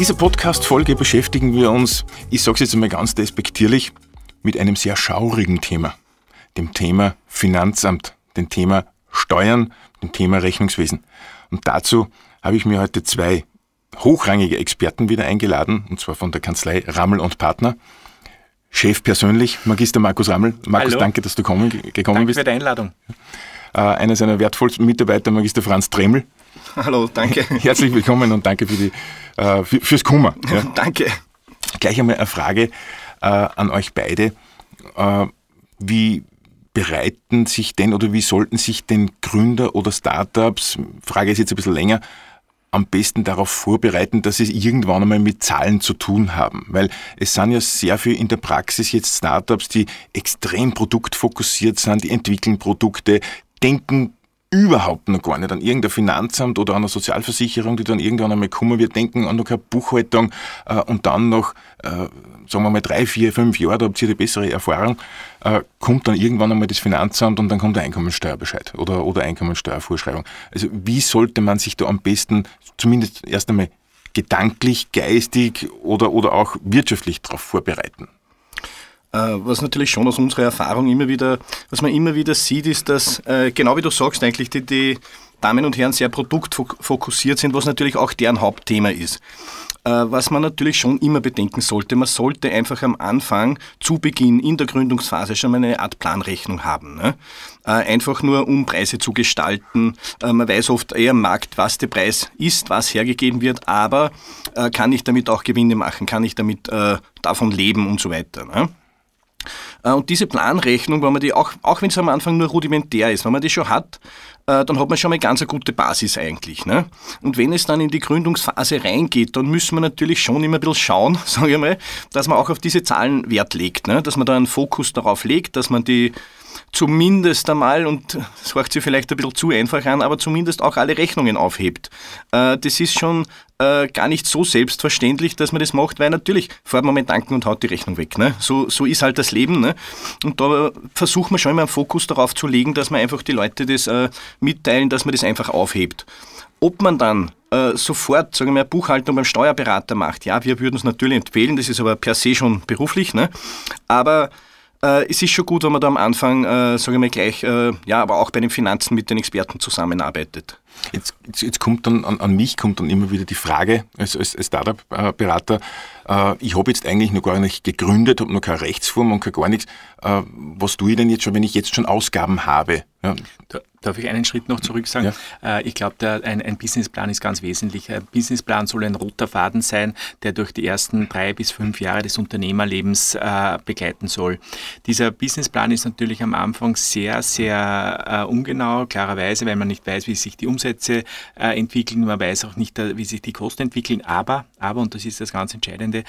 dieser Podcast-Folge beschäftigen wir uns, ich sage es jetzt einmal ganz despektierlich, mit einem sehr schaurigen Thema. Dem Thema Finanzamt, dem Thema Steuern, dem Thema Rechnungswesen. Und dazu habe ich mir heute zwei hochrangige Experten wieder eingeladen, und zwar von der Kanzlei Rammel und Partner. Chef persönlich, Magister Markus Rammel. Markus, Hallo. danke, dass du gekommen, gekommen Danke bist. für die Einladung. Äh, einer seiner wertvollsten Mitarbeiter, Magister Franz Dremel. Hallo, danke. Herzlich willkommen und danke für die, äh, für, fürs Kummer. Ja. danke. Gleich einmal eine Frage äh, an euch beide. Äh, wie bereiten sich denn oder wie sollten sich denn Gründer oder Startups, Frage ist jetzt ein bisschen länger, am besten darauf vorbereiten, dass sie irgendwann einmal mit Zahlen zu tun haben. Weil es sind ja sehr viel in der Praxis jetzt Startups, die extrem produktfokussiert sind, die entwickeln Produkte, denken überhaupt noch gar nicht an irgendein Finanzamt oder an eine Sozialversicherung, die dann irgendwann einmal kommen. Wir denken an noch keine Buchhaltung äh, und dann noch, äh, sagen wir mal, drei, vier, fünf Jahre, da habt ihr die bessere Erfahrung, äh, kommt dann irgendwann einmal das Finanzamt und dann kommt der Einkommensteuerbescheid oder, oder Einkommensteuervorschreibung. Also wie sollte man sich da am besten zumindest erst einmal gedanklich, geistig oder, oder auch wirtschaftlich darauf vorbereiten? Äh, Was natürlich schon aus unserer Erfahrung immer wieder, was man immer wieder sieht, ist, dass, äh, genau wie du sagst, eigentlich die, die Damen und Herren sehr produktfokussiert sind, was natürlich auch deren Hauptthema ist. Äh, Was man natürlich schon immer bedenken sollte, man sollte einfach am Anfang, zu Beginn in der Gründungsphase schon mal eine Art Planrechnung haben. Ne? Einfach nur, um Preise zu gestalten. Man weiß oft eher am Markt, was der Preis ist, was hergegeben wird, aber kann ich damit auch Gewinne machen, kann ich damit davon leben und so weiter. Ne? Äh, Und diese Planrechnung, wenn man die auch, auch wenn es am Anfang nur rudimentär ist, wenn man die schon hat, äh, dann hat man schon mal ganz eine gute Basis eigentlich. Ne? Und wenn es dann in die Gründungsphase reingeht, dann müssen wir natürlich schon immer ein bisschen schauen, sage ich mal, dass man auch auf diese Zahlen Wert legt, ne? dass man da einen Fokus darauf legt, dass man die zumindest einmal, und das hört sich vielleicht ein bisschen zu einfach an, aber zumindest auch alle Rechnungen aufhebt. Äh, Das ist schon äh, gar nicht so selbstverständlich, dass man das macht, weil natürlich fährt man mit Danken und haut die Rechnung weg. Ne? So, so ist halt das Leben. Ne? Und da versucht man schon immer einen Fokus darauf zu legen, dass man einfach die Leute das äh, mitteilen, dass man das einfach aufhebt. Ob man dann äh, sofort, sagen wir Buchhaltung beim Steuerberater macht, ja, wir würden es natürlich empfehlen, das ist aber per se schon beruflich, ne? aber äh, es ist schon gut, wenn man da am Anfang, äh, sage ich mal, gleich, äh, ja, aber auch bei den Finanzen mit den Experten zusammenarbeitet. Jetzt, jetzt, jetzt kommt dann an, an mich kommt dann immer wieder die Frage als, als, als Startup-Berater, ich habe jetzt eigentlich noch gar nicht gegründet, habe noch keine Rechtsform und kein gar nichts. Äh, was tue ich denn jetzt schon, wenn ich jetzt schon Ausgaben habe? Ja, Da- Darf ich einen Schritt noch zurück sagen? Äh, Ich glaube, ein, ein Businessplan ist ganz wesentlich. Ein Businessplan soll ein roter Faden sein, der durch die ersten drei bis fünf Jahre des Unternehmerlebens äh, begleiten soll. Dieser Businessplan ist natürlich am Anfang sehr, sehr äh, ungenau, klarerweise, weil man nicht weiß, wie sich die Umsätze äh, entwickeln, man weiß auch nicht, äh, wie sich die Kosten entwickeln, aber, aber, und das ist das ganz Entscheidende,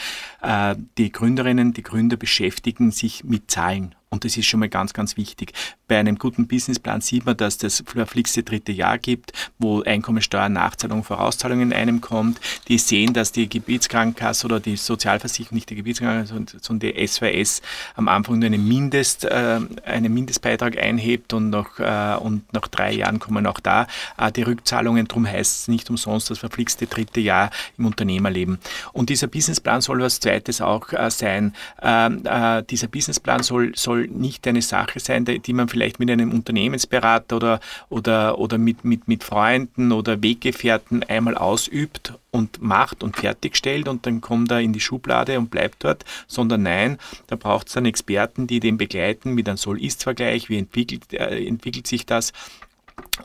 äh, die Gründerinnen, die Gründer beschäftigen sich mit Zahlen. Und das ist schon mal ganz, ganz wichtig. Bei einem guten Businessplan sieht man, dass das verflixte dritte Jahr gibt, wo Einkommensteuer, Nachzahlung, Vorauszahlungen in einem kommt. Die sehen, dass die Gebietskrankenkasse oder die Sozialversicherung, nicht die Gebietskrankenkasse, sondern- die SWS am Anfang nur einen, Mindest, äh, einen Mindestbeitrag einhebt und nach, äh, und nach drei Jahren kommen auch da äh, die Rückzahlungen. Darum heißt es nicht umsonst das verflixte dritte Jahr im Unternehmerleben. Und dieser Businessplan soll was Zweites auch äh, sein. Ähm, äh, dieser Businessplan soll, soll nicht eine Sache sein, die, man vielleicht mit einem Unternehmensberater oder, oder, oder mit, mit, mit Freunden oder Weggefährten einmal ausübt und macht und fertigstellt und dann kommt er in die Schublade und bleibt dort, sondern nein, da braucht es dann Experten, die den begleiten mit einem Soll-Ist-Vergleich, wie entwickelt, äh, entwickelt sich das.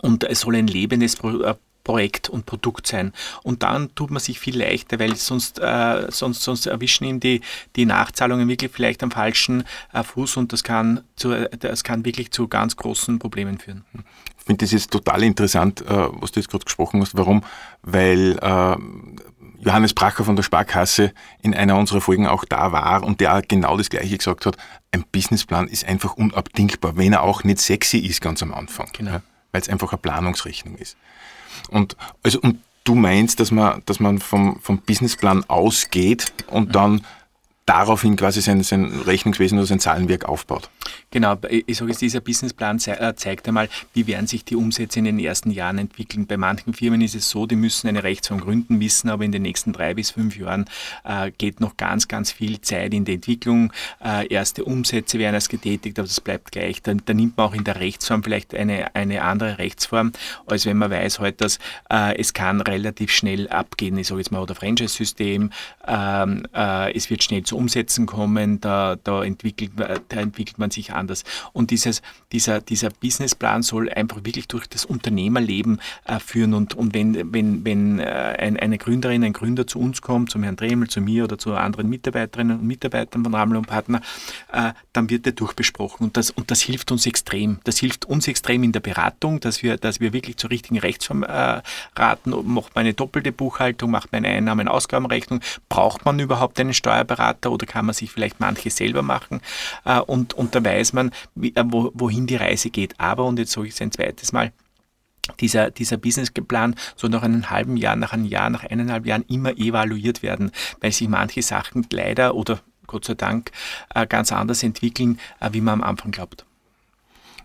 Und es soll ein lebendes äh, Projekt und Produkt sein. Und dann tut man sich viel leichter, weil sonst, äh, sonst, sonst erwischen ihm die, die Nachzahlungen wirklich vielleicht am falschen äh, Fuß und das kann, zu, das kann wirklich zu ganz großen Problemen führen. Ich finde das jetzt total interessant, äh, was du jetzt gerade gesprochen hast. Warum? Weil äh, Johannes Bracher von der Sparkasse in einer unserer Folgen auch da war und der genau das Gleiche gesagt hat. Ein Businessplan ist einfach unabdingbar, wenn er auch nicht sexy ist ganz am Anfang. Genau. Ja, weil es einfach eine Planungsrechnung ist. Und, also, und du meinst, dass man, dass man vom, vom Businessplan ausgeht und dann daraufhin quasi sein, sein Rechnungswesen oder sein Zahlenwerk aufbaut. Genau, ich sage jetzt, dieser Businessplan äh, zeigt einmal, wie werden sich die Umsätze in den ersten Jahren entwickeln. Bei manchen Firmen ist es so, die müssen eine Rechtsform gründen, wissen aber in den nächsten drei bis fünf Jahren äh, geht noch ganz, ganz viel Zeit in die Entwicklung. Äh, erste Umsätze werden erst getätigt, aber das bleibt gleich. Da, da, nimmt man auch in der Rechtsform vielleicht eine, eine andere Rechtsform, als wenn man weiß heute, dass äh, es kann relativ schnell abgehen. Ich sage jetzt mal, oder Franchise-System, ähm, äh, es wird schnell zu Umsätzen kommen, da, da, entwickelt, da entwickelt man sich anders. Und dieses, dieser, dieser Businessplan soll einfach wirklich durch das Unternehmerleben äh, führen. Und, und wenn, wenn, wenn äh, ein, eine Gründerin, ein Gründer zu uns kommt, zum Herrn Dremel, zu mir oder zu anderen Mitarbeiterinnen und Mitarbeitern von Ramel und Partner, äh, dann wird der durchbesprochen. Und das, und das hilft uns extrem. Das hilft uns extrem in der Beratung, dass wir, dass wir wirklich zur richtigen Rechtsform äh, raten. Macht man eine doppelte Buchhaltung, macht man eine Einnahmen-Ausgabenrechnung? Braucht man überhaupt einen Steuerberater oder kann man sich vielleicht manche selber machen? Äh, und, und da weiß man, wie, äh, wo, wohin die Reise geht. Aber, und jetzt sage ich es ein zweites Mal, dieser, dieser Businessplan soll nach einem halben Jahr, nach einem Jahr, nach eineinhalb Jahren immer evaluiert werden, weil sich manche Sachen leider oder Gott sei Dank äh, ganz anders entwickeln, äh, wie man am Anfang glaubt.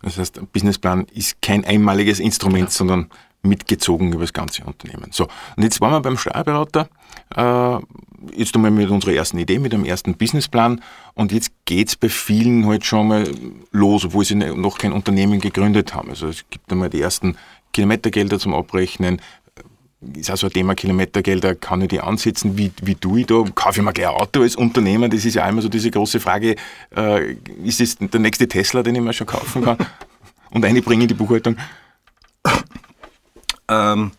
Das heißt, ein Businessplan ist kein einmaliges Instrument, ja. sondern mitgezogen über das ganze Unternehmen. So, und jetzt waren wir beim Steuerberater, äh, jetzt einmal mit unserer ersten Idee, mit dem ersten Businessplan und jetzt geht es bei vielen halt schon mal los, obwohl sie noch kein Unternehmen gegründet haben. Also es gibt einmal die ersten Kilometergelder zum Abrechnen, ist also ein Thema Kilometergelder, kann ich die ansetzen, wie, wie tue ich da? Kaufe ich mir gleich ein Auto als Unternehmer? Das ist ja immer so diese große Frage, äh, ist es der nächste Tesla, den ich mir schon kaufen kann und einbringen in die Buchhaltung? Ähm,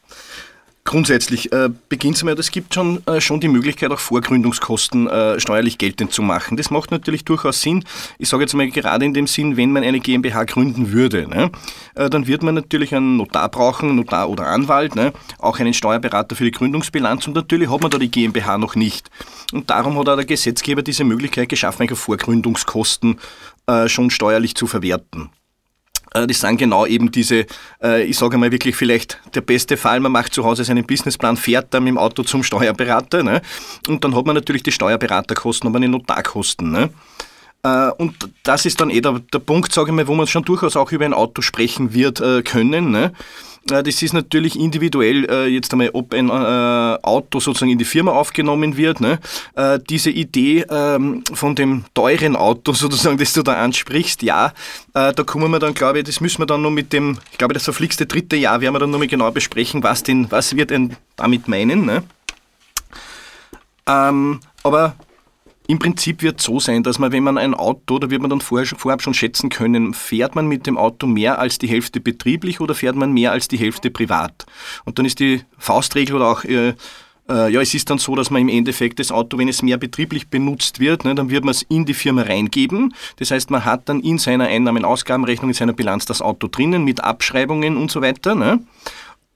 Grundsätzlich äh, beginnt es mal, es gibt schon, äh, schon die Möglichkeit, auch Vorgründungskosten äh, steuerlich geltend zu machen. Das macht natürlich durchaus Sinn. Ich sage jetzt mal gerade in dem Sinn, wenn man eine GmbH gründen würde, ne, äh, dann wird man natürlich einen Notar brauchen, Notar oder Anwalt, ne, auch einen Steuerberater für die Gründungsbilanz und natürlich hat man da die GmbH noch nicht. Und darum hat auch der Gesetzgeber diese Möglichkeit geschaffen, Vorgründungskosten äh, schon steuerlich zu verwerten. Äh, das sind genau eben diese, äh, ich sage mal wirklich vielleicht der beste Fall, man macht zu Hause seinen Businessplan, fährt dann mit dem Auto zum Steuerberater ne? und dann hat man natürlich die Steuerberaterkosten, aber die Notarkosten. Ne? Äh, und das ist dann eh der, der Punkt, sage ich mal, wo man schon durchaus auch über ein Auto sprechen wird können. Ne? Äh, das ist natürlich individuell äh, jetzt einmal, ob ein Auto sozusagen in die Firma aufgenommen wird. Ne? Diese Idee ähm, von dem teuren Auto sozusagen, das du da ansprichst, ja, da kommen wir dann, glaube ich, das müssen wir dann noch mit dem, ich glaube, das verflixte dritte Jahr werden wir dann noch mal genau besprechen, was denn, was wir denn damit meinen. Ne? Ähm, aber im Prinzip wird es so sein, dass man, wenn man ein Auto, da wird man dann vorher, vorab schon schätzen können, fährt man mit dem Auto mehr als die Hälfte betrieblich oder fährt man mehr als die Hälfte privat? Und dann ist die Faustregel oder auch, äh, äh, ja, es ist dann so, dass man im Endeffekt das Auto, wenn es mehr betrieblich benutzt wird, ne, dann wird man es in die Firma reingeben. Das heißt, man hat dann in seiner Einnahmen-Ausgabenrechnung, in seiner Bilanz das Auto drinnen mit Abschreibungen und so weiter. Ne?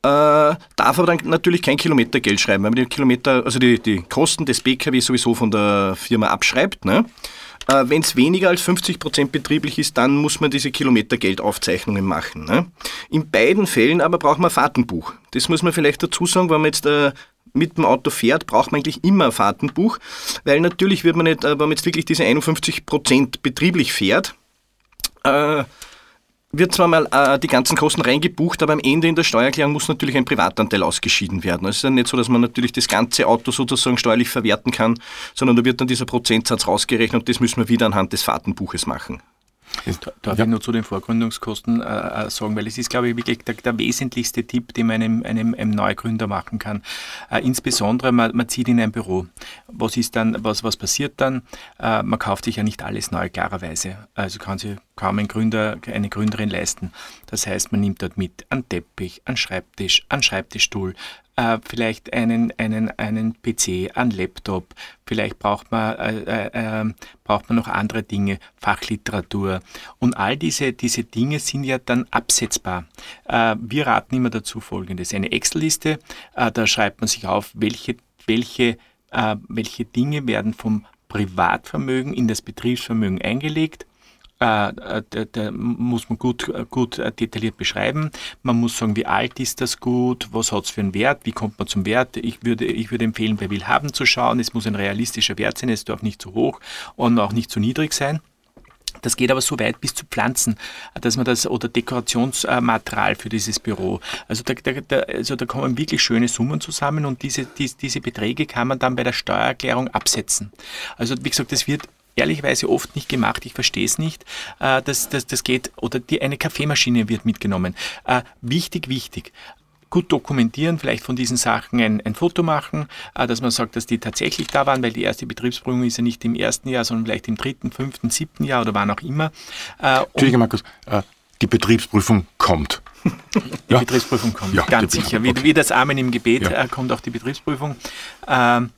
Äh, darf aber dann natürlich kein Kilometergeld schreiben, weil man die Kilometer, also die, die Kosten des PKW sowieso von der Firma abschreibt. Ne? Äh, Wenn es weniger als 50% betrieblich ist, dann muss man diese Kilometergeldaufzeichnungen machen. Ne? In beiden Fällen aber braucht man ein Fahrtenbuch. Das muss man vielleicht dazu sagen, wenn man jetzt äh, mit dem Auto fährt, braucht man eigentlich immer ein Fahrtenbuch, weil natürlich wird man nicht, äh, wenn man jetzt wirklich diese 51% betrieblich fährt, äh, wird zwar mal äh, die ganzen Kosten reingebucht, aber am Ende in der Steuererklärung muss natürlich ein Privatanteil ausgeschieden werden. Es ist ja nicht so, dass man natürlich das ganze Auto sozusagen steuerlich verwerten kann, sondern da wird dann dieser Prozentsatz rausgerechnet und das müssen wir wieder anhand des Fahrtenbuches machen. Darf ja. ich nur zu den Vorgründungskosten äh, äh, sagen, weil es ist, glaube ich, wirklich der, der wesentlichste Tipp, den man einem, einem, einem Neugründer machen kann. Äh, insbesondere, man, man, zieht in ein Büro. Was ist dann, was, was passiert dann? Äh, man kauft sich ja nicht alles neu, klarerweise. Also kann sich kaum ein Gründer, eine Gründerin leisten. Das heißt, man nimmt dort mit einen Teppich, einen Schreibtisch, einen Schreibtischstuhl, äh, vielleicht einen, einen, einen PC, einen Laptop, vielleicht braucht man, äh, äh, ähm, braucht man noch andere Dinge, Fachliteratur. Und all diese, diese Dinge sind ja dann absetzbar. Äh, wir raten immer dazu folgendes, eine Excel-Liste, äh, da schreibt man sich auf, welche, welche, äh, welche Dinge werden vom Privatvermögen in das Betriebsvermögen eingelegt muss man gut, gut äh, detailliert beschreiben. Man muss sagen, wie alt ist das Gut, was hat es für einen Wert, wie kommt man zum Wert. Ich würde, ich würde empfehlen, bei Willhaben zu schauen. Es muss ein realistischer Wert sein, es darf nicht zu hoch und auch nicht zu niedrig sein. Das geht aber so weit bis zu Pflanzen, dass man das oder Dekorationsmaterial für dieses Büro. Also da, da, also da kommen wirklich schöne Summen zusammen und diese, die, diese Beträge kann man dann bei der Steuererklärung absetzen. Also wie gesagt, das wird ehrlicherweise oft nicht gemacht. Ich verstehe es nicht. Äh, das, das, das geht, oder die, eine Kaffeemaschine wird mitgenommen. Äh, wichtig, wichtig gut dokumentieren, vielleicht von diesen Sachen ein, ein Foto machen, äh, dass man sagt, dass die tatsächlich da waren, weil die erste Betriebsprüfung ist ja nicht im ersten Jahr, sondern vielleicht im dritten, fünften, siebten Jahr oder wann auch immer. Äh, Entschuldige, Markus, äh, die Betriebsprüfung kommt. Die ja. Betriebsprüfung kommt, ja, ganz sicher. Wie, okay. wie, das Amen im Gebet ja. äh, kommt auch die Betriebsprüfung. Ähm,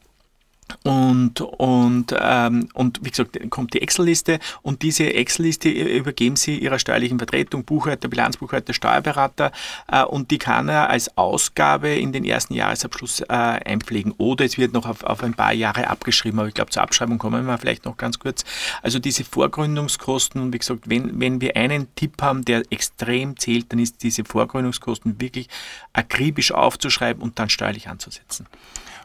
und, und, ähm, und wie gesagt, kommt die Excel-Liste und diese Excel-Liste übergeben Sie Ihrer steuerlichen Vertretung, Buchhalter, Bilanzbuchhalter, Steuerberater äh, und die kann er als Ausgabe in den ersten Jahresabschluss äh, einpflegen. Oder es wird noch auf, auf ein paar Jahre abgeschrieben, aber ich glaube, zur Abschreibung kommen wir vielleicht noch ganz kurz. Also diese Vorgründungskosten und wie gesagt, wenn, wenn wir einen Tipp haben, der extrem zählt, dann ist diese Vorgründungskosten wirklich akribisch aufzuschreiben und dann steuerlich anzusetzen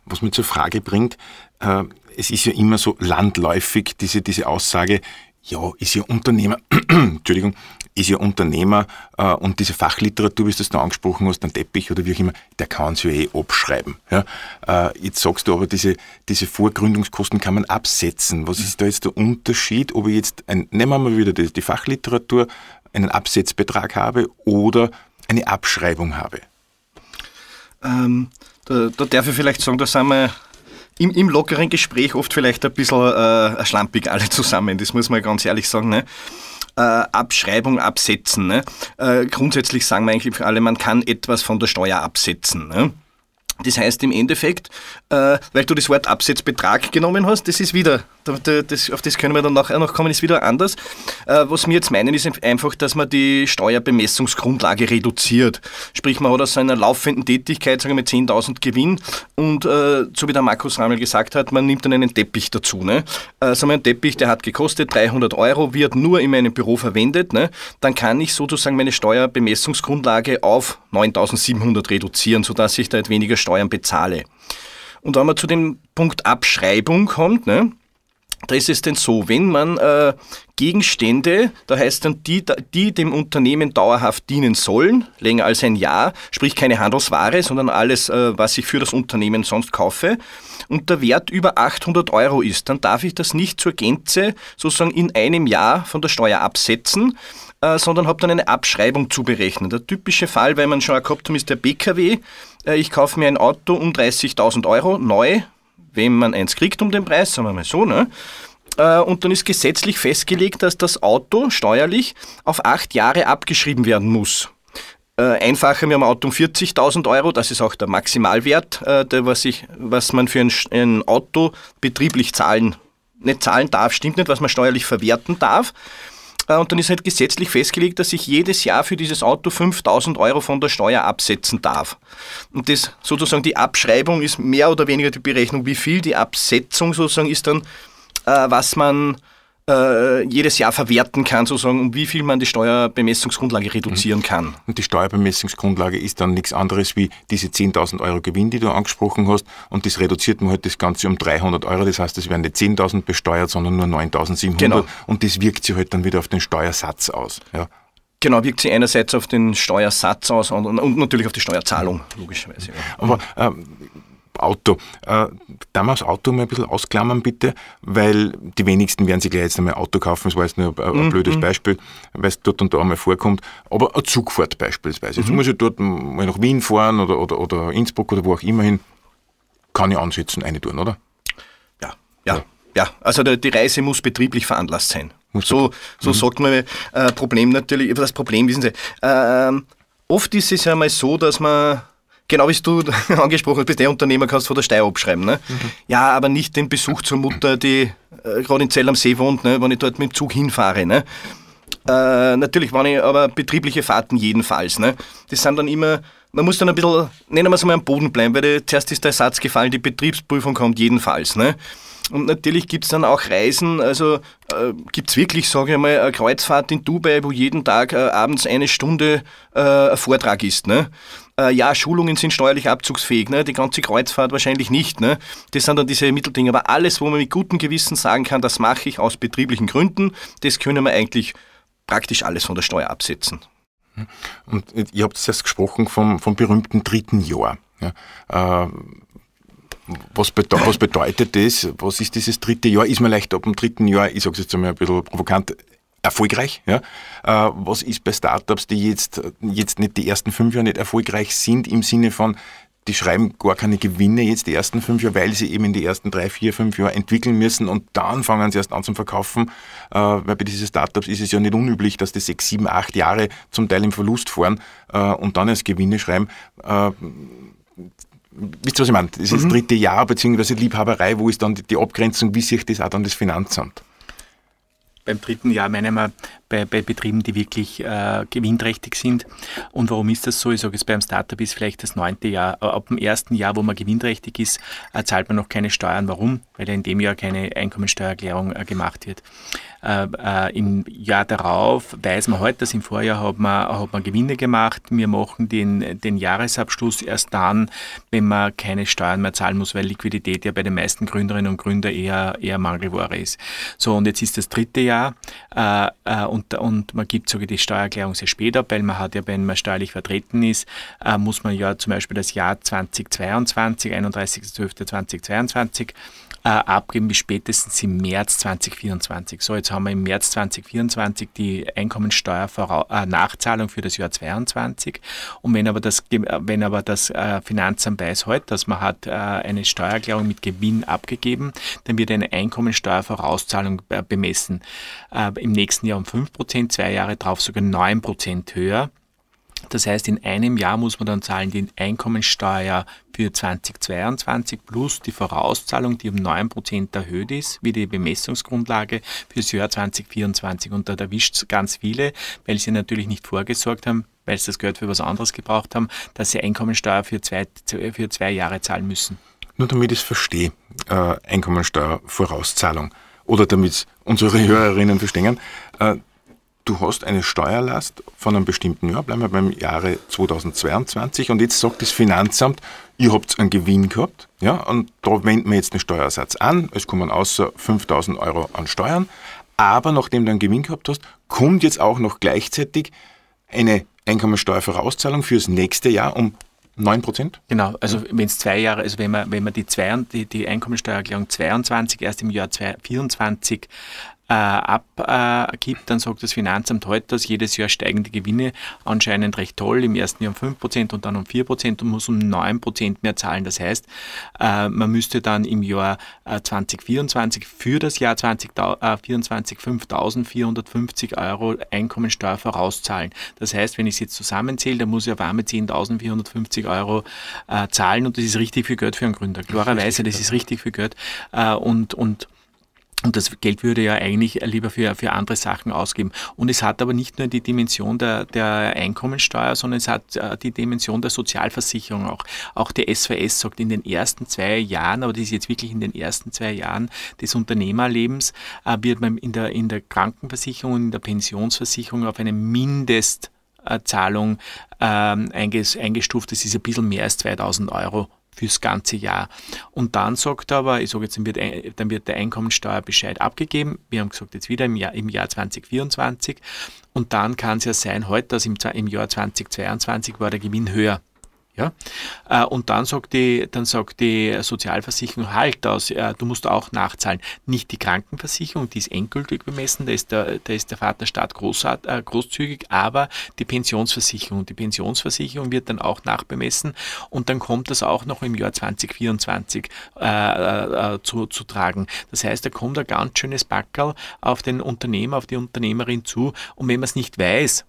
was mich zur Frage bringt, äh, es ist ja immer so landläufig diese, diese Aussage, ja, ist ja Unternehmer, Entschuldigung, ist ja Unternehmer äh, und diese Fachliteratur, wie du das da angesprochen hast, ein Teppich oder wie auch immer, der kann es ja eh abschreiben. Ja? Äh, jetzt sagst du aber, diese, diese Vorgründungskosten kann man absetzen. Was ist da jetzt der Unterschied, ob ich jetzt, ein, nehmen wir mal wieder die, die Fachliteratur, einen Absetzbetrag habe oder eine Abschreibung habe? Ähm, da, da darf ich vielleicht sagen, da sind wir im, im lockeren Gespräch oft vielleicht ein bisschen äh, schlampig alle zusammen, das muss man ganz ehrlich sagen. Ne? Äh, Abschreibung absetzen. Ne? Äh, grundsätzlich sagen wir eigentlich alle, man kann etwas von der Steuer absetzen. Ne? Das heißt im Endeffekt, äh, weil du das Wort Absetzbetrag genommen hast, das ist wieder, das, auf das können wir dann nachher noch kommen, ist wieder anders. Äh, was wir jetzt meinen, ist einfach, dass man die Steuerbemessungsgrundlage reduziert. Sprich, man hat aus einer laufenden Tätigkeit, sagen wir mit 10.000 Gewinn und äh, so wie der Markus Rammel gesagt hat, man nimmt dann einen Teppich dazu. Ne? Äh, sagen wir, ein Teppich, der hat gekostet 300 Euro, wird nur in meinem Büro verwendet, ne? dann kann ich sozusagen meine Steuerbemessungsgrundlage auf 9.700 reduzieren, sodass ich da halt weniger Steuern bezahle. Und wenn man zu dem Punkt Abschreibung kommt, ne, da ist es denn so, wenn man äh, Gegenstände, da heißt dann die, die dem Unternehmen dauerhaft dienen sollen, länger als ein Jahr, sprich keine Handelsware, sondern alles, äh, was ich für das Unternehmen sonst kaufe, und der Wert über 800 Euro ist, dann darf ich das nicht zur Gänze sozusagen in einem Jahr von der Steuer absetzen, äh, sondern habe dann eine Abschreibung zu berechnen. Der typische Fall, weil man schon gehabt hat, ist der BKW. Äh, ich kaufe mir ein Auto um 30.000 Euro neu, wenn man eins kriegt um den Preis, sagen wir mal so, ne? Äh, und dann ist gesetzlich festgelegt, dass das Auto steuerlich auf acht Jahre abgeschrieben werden muss. Einfacher, wir haben ein Auto um 40.000 Euro, das ist auch der Maximalwert, was, ich, was man für ein, ein Auto betrieblich zahlen, nicht zahlen darf, stimmt nicht, was man steuerlich verwerten darf. Äh, und dann ist halt gesetzlich festgelegt, dass ich jedes Jahr für dieses Auto 5000 Euro von der Steuer absetzen darf. Und das sozusagen die Abschreibung ist mehr oder weniger die Berechnung, wie viel die Absetzung sozusagen ist dann, äh, was man äh, jedes Jahr verwerten kann, sozusagen, um wie viel man die Steuerbemessungsgrundlage reduzieren mhm. kann. Und die Steuerbemessungsgrundlage ist dann nichts anderes wie diese 10.000 Euro Gewinn, die du angesprochen hast, und das reduziert man halt das Ganze um 300 Euro. Das heißt, es werden nicht 10.000 besteuert, sondern nur 9.700. Genau. Und das wirkt sich halt dann wieder auf den Steuersatz aus. Ja. Genau, wirkt sich einerseits auf den Steuersatz aus und, und natürlich auf die Steuerzahlung, logischerweise. Ja. Aber ähm, Auto. Äh, damals Auto mal ein bisschen ausklammern bitte, weil die wenigsten werden sich gleich jetzt einmal Auto kaufen. Das war jetzt nur ein, ein mhm. blödes Beispiel, weil es dort und da einmal vorkommt. Aber eine Zugfahrt beispielsweise. Jetzt mhm. muss ich dort mal nach Wien fahren oder, oder, oder Innsbruck oder wo auch immer hin. Kann ich ansetzen, eine tun, oder? Ja, ja, ja. ja. Also die Reise muss betrieblich veranlasst sein. Muss so so mhm. sagt man, äh, Problem natürlich, das Problem wissen Sie, äh, oft ist es ja mal so, dass man genau wie du angesprochen hast, bist der Unternehmer, kannst von der Steuer abschreiben. Ne? Mhm. Ja, aber nicht den Besuch zur Mutter, die äh, gerade in Zell am See wohnt, ne, wenn ich dort mit dem Zug hinfahre. Ne? Äh, natürlich waren ich aber betriebliche Fahrten jedenfalls. Ne? Das sind dann immer, man muss dann ein bisschen, nennen wir es mal am Boden bleiben, weil zuerst ist der Satz gefallen, die Betriebsprüfung kommt jedenfalls. Ne? Und natürlich gibt es dann auch Reisen, also äh, gibt es wirklich, sage ich mal, eine Kreuzfahrt in Dubai, wo jeden Tag äh, abends eine Stunde äh, ein Vortrag ist. Ne? Äh, ja, Schulungen sind steuerlich abzugsfähig, ne? die ganze Kreuzfahrt wahrscheinlich nicht. Ne? Das sind dann diese Mitteldinge. Aber alles, wo man mit gutem Gewissen sagen kann, das mache ich aus betrieblichen Gründen, das können wir eigentlich praktisch alles von der Steuer absetzen. Und ihr habt jetzt gesprochen vom, vom berühmten dritten Jahr. Ja, äh, was, bede was, bedeutet das? Was ist dieses dritte Jahr? Ist man leicht ab dem dritten Jahr, ich sage es jetzt einmal ein bisschen provokant, erfolgreich. Ja? Äh, was ist bei Startups, die jetzt, jetzt nicht die ersten fünf Jahre nicht erfolgreich sind, im Sinne von, die schreiben gar keine Gewinne jetzt die ersten fünf Jahre, weil sie eben in die ersten drei, vier, fünf Jahre entwickeln müssen und dann fangen sie erst an zum Verkaufen. Äh, weil bei diesen Startups ist es ja nicht unüblich, dass die sechs, sieben, acht Jahre zum Teil im Verlust fahren äh, und dann erst Gewinne schreiben. Äh, wisst ihr, was ich meine? Das ist das mhm. dritte Jahr, beziehungsweise Liebhaberei, wo ist dann die, die Abgrenzung, wie sich das auch dann das Finanzamt? Beim dritten Jahr meinen wir bei, bei Betrieben, die wirklich äh, gewinnträchtig sind. Und warum ist das so? Ich sage es beim Startup ist vielleicht das neunte Jahr. Äh, ab dem ersten Jahr, wo man gewinnträchtig ist, äh, zahlt man noch keine Steuern. Warum? Weil in dem Jahr keine Einkommensteuererklärung äh, gemacht wird. Äh, äh, Im Jahr darauf weiß man heute, dass im Vorjahr hat man, hat man Gewinne gemacht. Wir machen den, den Jahresabschluss erst dann, wenn man keine Steuern mehr zahlen muss, weil Liquidität ja bei den meisten Gründerinnen und Gründern eher, eher Mangelware ist. So, und jetzt ist das dritte Jahr äh, und, und man gibt sogar die Steuererklärung sehr spät ab, weil man hat ja, wenn man steuerlich vertreten ist, äh, muss man ja zum Beispiel das Jahr 2022, 31.12.2022 äh, abgeben bis spätestens im März 2024. So, jetzt haben wir im März 2024 die Einkommensteuernachzahlung äh, für das Jahr 2022. Und wenn aber das, wenn aber das äh, Finanzamt weiß heute, dass man hat äh, eine Steuererklärung mit Gewinn abgegeben, dann wird eine Einkommensteuervorauszahlung äh, bemessen. Äh, Im nächsten Jahr um 5%, zwei Jahre drauf sogar 9% höher. Das heißt, in einem Jahr muss man dann zahlen die Einkommensteuer für 2022 plus die Vorauszahlung, die um 9% erhöht ist, wie die Bemessungsgrundlage fürs Jahr 2024. Und da erwischt es ganz viele, weil sie natürlich nicht vorgesorgt haben, weil sie das Geld für was anderes gebraucht haben, dass sie Einkommensteuer für zwei, für zwei Jahre zahlen müssen. Nur damit ich es verstehe, äh, Einkommensteuervorauszahlung oder damit unsere Hörerinnen verstehen, äh, du hast eine Steuerlast von einem bestimmten Jahr, bleiben wir beim Jahre 2022 und jetzt sagt das Finanzamt, ihr habt einen Gewinn gehabt, ja, und da wenden wir jetzt den Steuersatz an, es kommen außer 5000 Euro an Steuern, aber nachdem du einen Gewinn gehabt hast, kommt jetzt auch noch gleichzeitig eine Einkommensteuervorauszahlung fürs nächste Jahr um 9% Genau, also wenn es zwei Jahre, also wenn man, wenn man die, zwei, die, die Einkommensteuererklärung 22 erst im Jahr 2024 äh, abgibt, dann sagt das Finanzamt heute, dass jedes Jahr steigende Gewinne anscheinend recht toll, im ersten Jahr um 5% und dann um 4% und muss um 9% mehr zahlen. Das heißt, äh, man müsste dann im Jahr 2024 äh, für das Jahr 2024 5.450 Euro Einkommensteuer vorauszahlen. Das heißt, wenn ich es jetzt zusammenzähle, dann muss ich auf einmal 10.450 Euro zahlen und das ist richtig viel Geld für einen Gründer. Klarerweise, das ist richtig viel Geld und, und und das Geld würde ja eigentlich lieber für, für andere Sachen ausgeben. Und es hat aber nicht nur die Dimension der, der Einkommensteuer, sondern es hat äh, die Dimension der Sozialversicherung auch. Auch der SVS sagt, in den ersten zwei Jahren, aber das ist jetzt wirklich in den ersten zwei Jahren des Unternehmerlebens, äh, wird man in der, in der Krankenversicherung in der Pensionsversicherung auf eine Mindestzahlung ähm, eingestuft. Das ist ein bisschen mehr als 2000 Euro fürs ganze Jahr. Und dann sagt er aber, ich sage jetzt, dann wird, dann wird der Einkommensteuerbescheid abgegeben. Wir haben gesagt, jetzt wieder im Jahr, im Jahr 2024. Und dann kann es ja sein, heute, dass im, im Jahr 2022 war der Gewinn höher. Ja? Äh, und dann sagt, die, dann sagt die Sozialversicherung, halt das, äh, du musst auch nachzahlen. Nicht die Krankenversicherung, die ist endgültig bemessen, da ist der, da ist der Vaterstaat großart, äh, großzügig, aber die Pensionsversicherung. Die Pensionsversicherung wird dann auch nachbemessen und dann kommt das auch noch im Jahr 2024 äh, äh, zu, zu tragen. Das heißt, da kommt ein ganz schönes Backerl auf den Unternehmer, auf die Unternehmerin zu und wenn man es nicht weiß,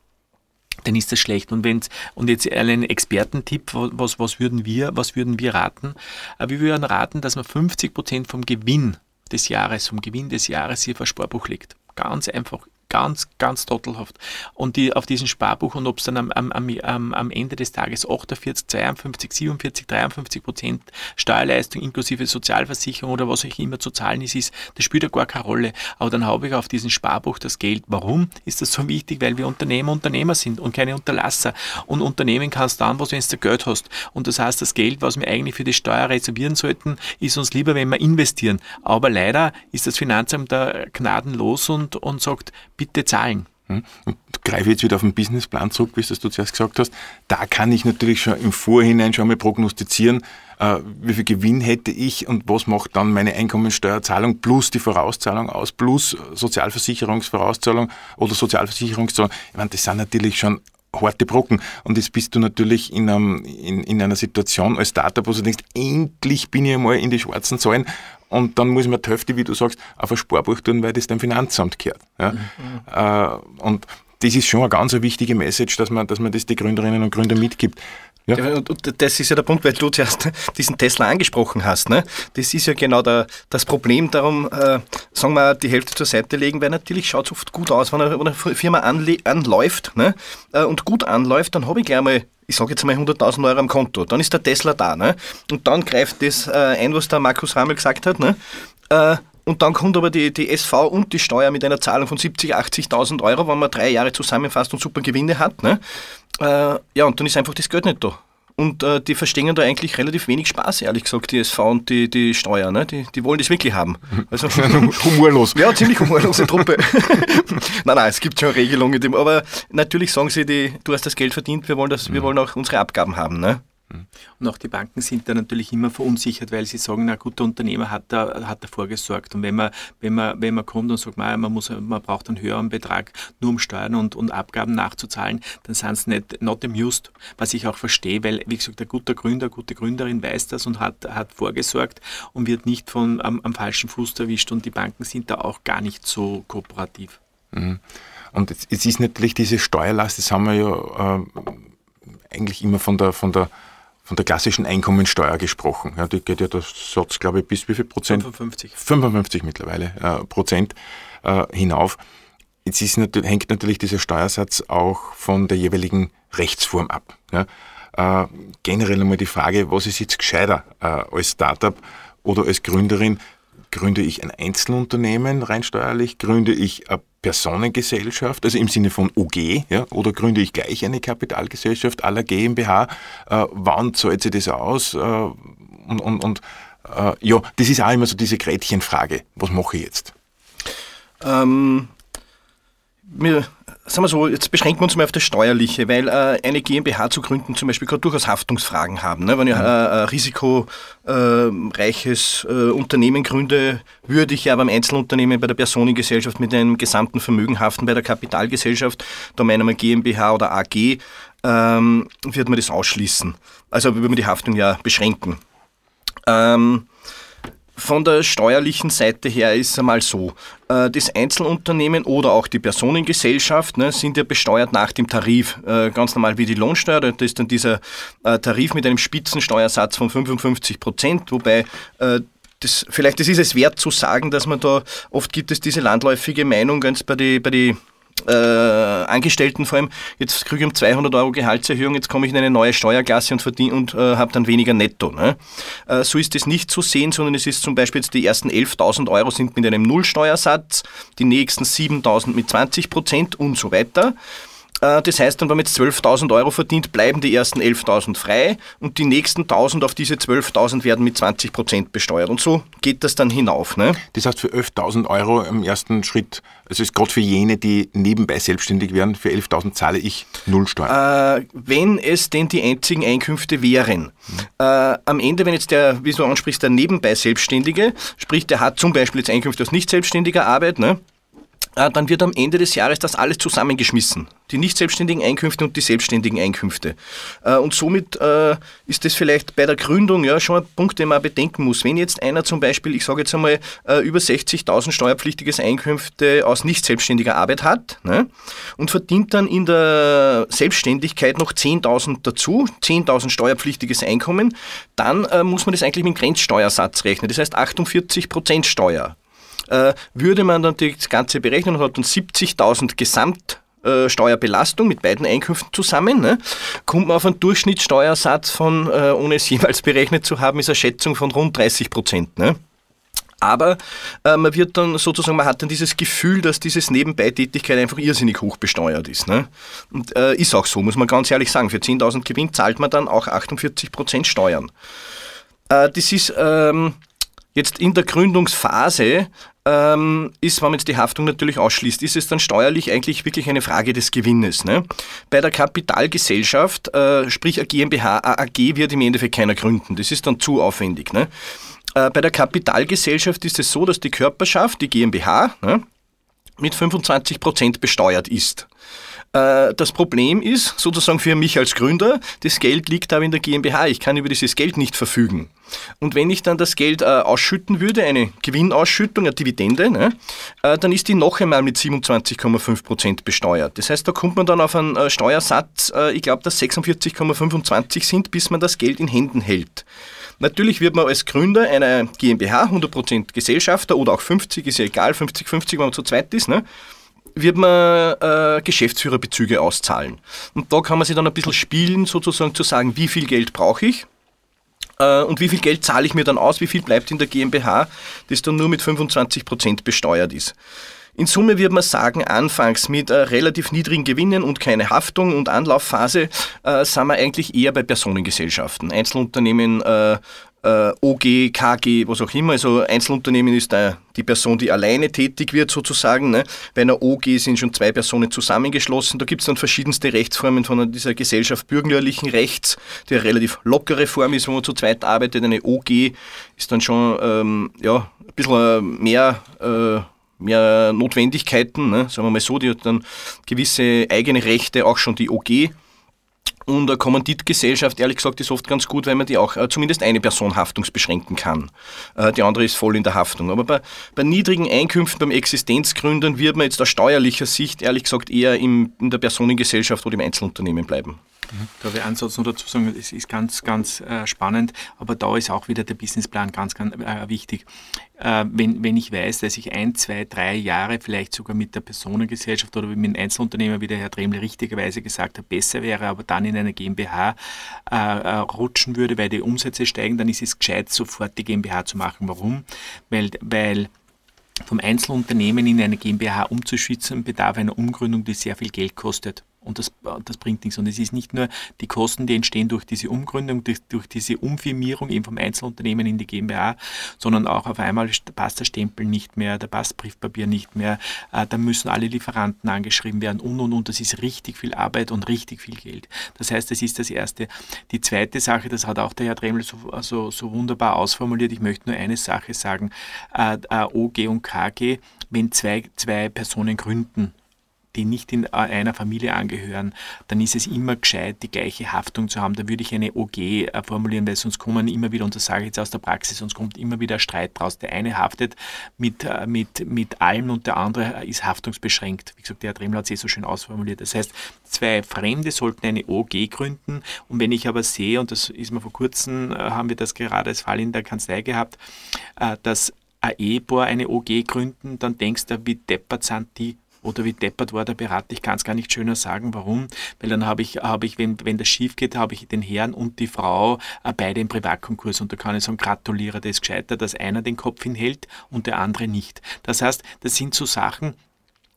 dann ist das schlecht. Und wenn's, und jetzt ein Expertentipp, was, was würden wir, was würden wir raten? Äh, wir würden raten, dass man 50 Prozent vom Gewinn des Jahres, vom Gewinn des Jahres hier vor Sparbuch legt. Ganz einfach ganz, ganz trottelhaft. Und die auf diesem Sparbuch und ob es dann am, am, am, am Ende des Tages 48, 52, 47, 53 Prozent Steuerleistung inklusive Sozialversicherung oder was auch immer zu zahlen ist, ist, das spielt ja gar keine Rolle. Aber dann habe ich auf diesem Sparbuch das Geld. Warum ist das so wichtig? Weil wir Unternehmer Unternehmer sind und keine Unterlasser. Und Unternehmen kannst dann was, wenn du Geld hast. Und das heißt, das Geld, was wir eigentlich für die Steuer reservieren sollten, ist uns lieber, wenn wir investieren. Aber leider ist das Finanzamt da gnadenlos und, und sagt, bitte zahlen. Hm? Und greife jetzt wieder auf den Businessplan zurück, wie du zuerst gesagt hast. Da kann ich natürlich schon im Vorhinein schon mal prognostizieren, äh, wie viel Gewinn hätte ich und was macht dann meine Einkommensteuerzahlung plus die Vorauszahlung aus, plus Sozialversicherungsvorauszahlung oder Sozialversicherungszahlung. Ich meine, das sind natürlich schon harte Brocken. Und jetzt bist du natürlich in, einem, in, in einer Situation als Startup, wo du denkst, endlich bin ich einmal in die schwarzen Zahlen und dann muss man die Hälfte, wie du sagst, auf ein Sparbuch tun, weil das dem Finanzamt gehört. Ja? Mhm. Und das ist schon eine ganz wichtige Message, dass man, dass man das die Gründerinnen und Gründer mitgibt. Ja. Und das ist ja der Punkt, weil du zuerst diesen Tesla angesprochen hast. Ne? Das ist ja genau der, das Problem. Darum, äh, sagen wir, die Hälfte zur Seite legen, weil natürlich schaut es oft gut aus, wenn eine, wenn eine Firma anläuft ne? Äh, und gut anläuft, dann habe ich gleich mal ich sage jetzt mal 100.000 Euro am Konto, dann ist der Tesla da. Ne? Und dann greift das äh, ein, was der Markus Rammel gesagt hat. Ne? Äh, und dann kommt aber die, die SV und die Steuer mit einer Zahlung von 70.000, 80.000 Euro, wenn man drei Jahre zusammenfasst und super Gewinne hat. Ne? Äh, ja, und dann ist einfach das Geld nicht da. Und äh, die verstehen da eigentlich relativ wenig Spaß, ehrlich gesagt, die SV und die, die Steuer. Ne? Die, die wollen das wirklich haben. Also, humorlos. Ja, ziemlich humorlose Truppe. nein, nein, es gibt schon Regelungen. Aber natürlich sagen sie, die, du hast das Geld verdient, wir wollen, das, wir mhm. wollen auch unsere Abgaben haben. Ne? Und auch die Banken sind da natürlich immer verunsichert, weil sie sagen, ein guter Unternehmer hat da, hat da vorgesorgt. Und wenn man, wenn man, wenn man kommt und sagt, man, muss, man braucht einen höheren Betrag nur um Steuern und, und Abgaben nachzuzahlen, dann sind sie nicht not amused, was ich auch verstehe, weil, wie gesagt, ein guter Gründer, gute Gründerin weiß das und hat, hat vorgesorgt und wird nicht von, am, am falschen Fuß erwischt. Und die Banken sind da auch gar nicht so kooperativ. Mhm. Und es, es ist natürlich diese Steuerlast, das haben wir ja äh, eigentlich immer von der, von der von der klassischen Einkommensteuer gesprochen. Ja, die geht ja der Satz, glaube ich, bis wie viel Prozent? 55. 55 mittlerweile äh, Prozent äh, hinauf. Jetzt ist, hängt natürlich dieser Steuersatz auch von der jeweiligen Rechtsform ab. Ja. Äh, generell einmal die Frage, was ist jetzt gescheiter äh, als Startup oder als Gründerin? Gründe ich ein Einzelunternehmen rein steuerlich? Gründe ich eine Personengesellschaft, also im Sinne von OG, ja, oder gründe ich gleich eine Kapitalgesellschaft aller GmbH? Äh, wann zahlt sich das aus? Äh, und und, und äh, ja, das ist auch immer so diese Gretchenfrage. Was mache ich jetzt? Ähm, mir sagen wir so, jetzt beschränken wir uns mal auf das Steuerliche, weil äh, eine GmbH zu gründen zum Beispiel kann durchaus Haftungsfragen haben. Ne? Wenn ich mhm. äh, ein risikoreiches äh, Unternehmen gründe, würde ich ja beim Einzelunternehmen bei der Personengesellschaft mit einem gesamten Vermögen haften. Bei der Kapitalgesellschaft, da meinen wir GmbH oder AG, ähm, wird man das ausschließen. Also würde man die Haftung ja beschränken. Ähm, von der steuerlichen Seite her ist es einmal so, äh, das Einzelunternehmen oder auch die Personengesellschaft ne, sind ja besteuert nach dem Tarif, äh, ganz normal wie die Lohnsteuer. Das ist dann dieser äh, Tarif mit einem Spitzensteuersatz von 55 Prozent, wobei das, vielleicht das ist es wert zu sagen, dass man da, oft gibt es diese landläufige Meinung ganz bei den bei die äh, Angestellten vor allem, jetzt kriege ich um 200 Euro Gehaltserhöhung, jetzt komme ich in eine neue Steuerklasse und, verdiene, und äh, habe dann weniger netto. Ne? Äh, so ist es nicht zu sehen, sondern es ist zum Beispiel jetzt die ersten 11.000 Euro sind mit einem Nullsteuersatz, die nächsten 7.000 mit 20 Prozent und so weiter. Äh, das heißt dann, wenn man jetzt 12.000 Euro verdient, bleiben die ersten 11.000 frei und die nächsten 1.000 auf diese 12.000 werden mit 20 Prozent besteuert. Und so geht das dann hinauf. Ne? Das heißt, für 11.000 Euro im ersten Schritt, also ist gerade für jene, die nebenbei selbstständig werden, für 11.000 zahle ich null Steuern. Äh, wenn es denn die einzigen Einkünfte wären. Mhm. Äh, am Ende, wenn jetzt der, wie du ansprichst, der nebenbei Selbstständige, sprich, der hat zum Beispiel jetzt Einkünfte aus nicht selbstständiger Arbeit, ne? Äh, dann wird am Ende des Jahres das alles zusammengeschmissen. Die nicht selbstständigen Einkünfte und die selbstständigen Einkünfte. Äh, und somit äh, ist das vielleicht bei der Gründung ja schon ein Punkt, den man bedenken muss. Wenn jetzt einer zum Beispiel, ich sage jetzt einmal, über 60.000 steuerpflichtiges Einkünfte aus nicht selbstständiger Arbeit hat ne, und verdient dann in der Selbstständigkeit noch 10.000 dazu, 10.000 steuerpflichtiges Einkommen, dann muss man das eigentlich mit dem Grenzsteuersatz rechnen. Das heißt 48 Prozent Steuer. Äh, würde man dann das Ganze berechnen und hat dann 70.000 Gesamt Steuerbelastung mit beiden Einkünften zusammen, ne, kommt man auf einen Durchschnittssteuersatz von, äh, ohne es jemals berechnet zu haben, ist eine Schätzung von rund 30 Prozent. Ne? Aber äh, man wird dann sozusagen, man hat dann dieses Gefühl, dass dieses Nebenbeitätigkeit einfach irrsinnig hoch besteuert ist. Ne? Und äh, ist auch so, muss man ganz ehrlich sagen. Für 10.000 Gewinn zahlt man dann auch 48 Prozent Steuern. Äh, das ist ähm, jetzt in der Gründungsphase ähm, ist, wenn man jetzt die Haftung natürlich ausschließt, ist es dann steuerlich eigentlich wirklich eine Frage des Gewinnes. Ne? Bei der Kapitalgesellschaft, äh, sprich a GmbH, a AG, wird im Endeffekt keiner gründen. Das ist dann zu aufwendig. Ne? Äh, bei der Kapitalgesellschaft ist es so, dass die Körperschaft, die GmbH, ne, mit 25 Prozent besteuert ist. Äh, das Problem ist, sozusagen für mich als Gründer, das Geld liegt aber in der GmbH. Ich kann über dieses Geld nicht verfügen. Und wenn ich dann das Geld äh, ausschütten würde, eine Gewinnausschüttung, eine Dividende, ne, äh, dann ist die noch einmal mit 27,5 Prozent besteuert. Das heißt, da kommt man dann auf einen Steuersatz, ich glaube, dass 46,25 sind, bis man das Geld in Händen hält. Natürlich wird man als Gründer einer GmbH, 100% Gesellschafter oder auch 50, ist ja egal, 50-50, wenn man zu zweit ist, ne, wird man äh, Geschäftsführerbezüge auszahlen. Und da kann man sich dann ein bisschen spielen, sozusagen zu sagen, wie viel Geld brauche ich äh, und wie viel Geld zahle ich mir dann aus, wie viel bleibt in der GmbH, das dann nur mit 25% besteuert ist. In Summe wird man sagen, anfangs mit äh, relativ niedrigen Gewinnen und keine Haftung und Anlaufphase äh, sind wir eigentlich eher bei Personengesellschaften. Einzelunternehmen äh, OG, KG, was auch immer. Also Einzelunternehmen ist da die Person, die alleine tätig wird sozusagen. Ne? Bei einer OG sind schon zwei Personen zusammengeschlossen. Da gibt es dann verschiedenste Rechtsformen von dieser Gesellschaft bürgerlichen Rechts, die eine relativ lockere Form ist, wo man zu zweit arbeitet. Eine OG ist dann schon ähm, ja, ein bisschen mehr... Äh, mehr Notwendigkeiten, ne? sagen wir mal so, die hat dann gewisse eigene Rechte, auch schon die OG. Und eine Kommanditgesellschaft, ehrlich gesagt, ist oft ganz gut, weil man die auch äh, zumindest eine Person haftungsbeschränken kann. Äh, die andere ist voll in der Haftung. Aber bei, bei niedrigen Einkünften, beim Existenzgründern wird man jetzt aus steuerlicher Sicht, ehrlich gesagt, eher im, in der Personengesellschaft oder im Einzelunternehmen bleiben. Da will ich einen Satz noch dazu sagen, es ist ganz, ganz äh, spannend, aber da ist auch wieder der Businessplan ganz, ganz äh, wichtig. Äh, wenn, wenn ich weiß, dass ich ein, zwei, drei Jahre vielleicht sogar mit der Personengesellschaft oder mit einem Einzelunternehmer, wie der Herr Dremle richtigerweise gesagt hat, besser wäre, aber dann in eine GmbH äh, äh, rutschen würde, weil die Umsätze steigen, dann ist es gescheit, sofort die GmbH zu machen. Warum? Weil, weil vom Einzelunternehmen in eine GmbH umzuschützen, bedarf einer Umgründung, die sehr viel Geld kostet. Und das, das bringt nichts. Und es ist nicht nur die Kosten, die entstehen durch diese Umgründung, durch, durch diese Umfirmierung eben vom Einzelunternehmen in die GmbH, sondern auch auf einmal passt der Stempel nicht mehr, da passt Briefpapier nicht mehr, äh, da müssen alle Lieferanten angeschrieben werden und und und. Das ist richtig viel Arbeit und richtig viel Geld. Das heißt, das ist das Erste. Die zweite Sache, das hat auch der Herr Dremel so, so, so wunderbar ausformuliert, ich möchte nur eine Sache sagen, äh, äh, OG und KG, wenn zwei, zwei Personen gründen, die nicht in einer Familie angehören, dann ist es immer gescheit, die gleiche Haftung zu haben. Da würde ich eine OG äh, formulieren, weil sonst kommen immer wieder, und das sage ich jetzt aus der Praxis, sonst kommt immer wieder Streit draus. Der eine haftet mit, äh, mit, mit allem und der andere ist haftungsbeschränkt. Wie gesagt, der Herr Dremler hat es eh so schön ausformuliert. Das heißt, zwei Fremde sollten eine OG gründen und wenn ich aber sehe, und das ist mir vor kurzem, äh, haben wir das gerade als Fall in der Kanzlei gehabt, dass ein Ehepaar eine OG gründen, dann denkst du, wie deppert sind die oder wie deppert war der Berater. Ich kann es gar nicht schöner sagen, warum. Weil dann habe ich, habe ich wenn, wenn das schief geht, habe ich den Herrn und die Frau äh, beide im Privatkonkurs. Und da kann ich sagen, gratuliere, das ist gescheiter, dass einer den Kopf hinhält und der andere nicht. Das heißt, das sind so Sachen,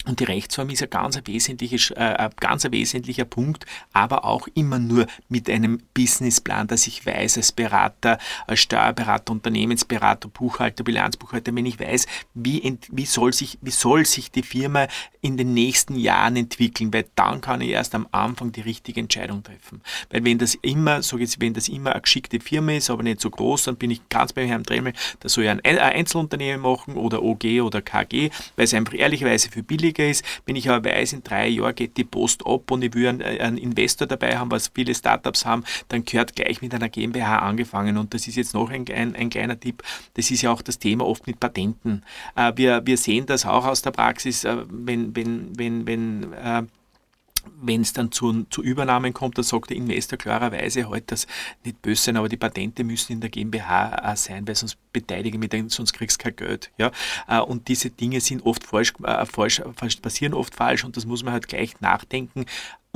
und die Rechtsform ist ein ganz, wesentliches, äh, ein ganz wesentlicher Punkt, aber auch immer nur mit einem Businessplan, dass ich weiß als Berater, als Steuerberater, Unternehmensberater, Buchhalter, Bilanzbuchhalter, wenn ich weiß, wie, wie, soll sich, wie soll sich die Firma in den nächsten Jahren entwickeln, weil dann kann ich erst am Anfang die richtige Entscheidung treffen. Weil wenn das immer, so jetzt, wenn das immer eine geschickte Firma ist, aber nicht so groß, dann bin ich ganz beim Herrn Dremel, da soll ich ein Einzelunternehmen machen oder OG oder KG, weil es einfach ehrlicherweise für billig günstiger ist. Wenn ich aber weiß, in drei Jahren geht die Post ab und ich will einen, einen Investor dabei haben, was viele Startups haben, dann gehört gleich mit einer GmbH angefangen. Und das ist jetzt noch ein, ein, ein kleiner Tipp. Das ist ja auch das Thema oft mit Patenten. Äh, wir, wir sehen das auch aus der Praxis, äh, wenn, wenn, wenn, wenn äh, wenn es dann zu, zu Übernahmen kommt, dann sagt der Investor klarerweise halt, dass nicht böse sein, aber die Patente müssen in der GmbH sein, weil sonst beteilige mich, sonst kriegst du kein Geld. Ja? Äh, und diese Dinge sind oft falsch, äh, falsch, passieren oft falsch und das muss man halt gleich nachdenken.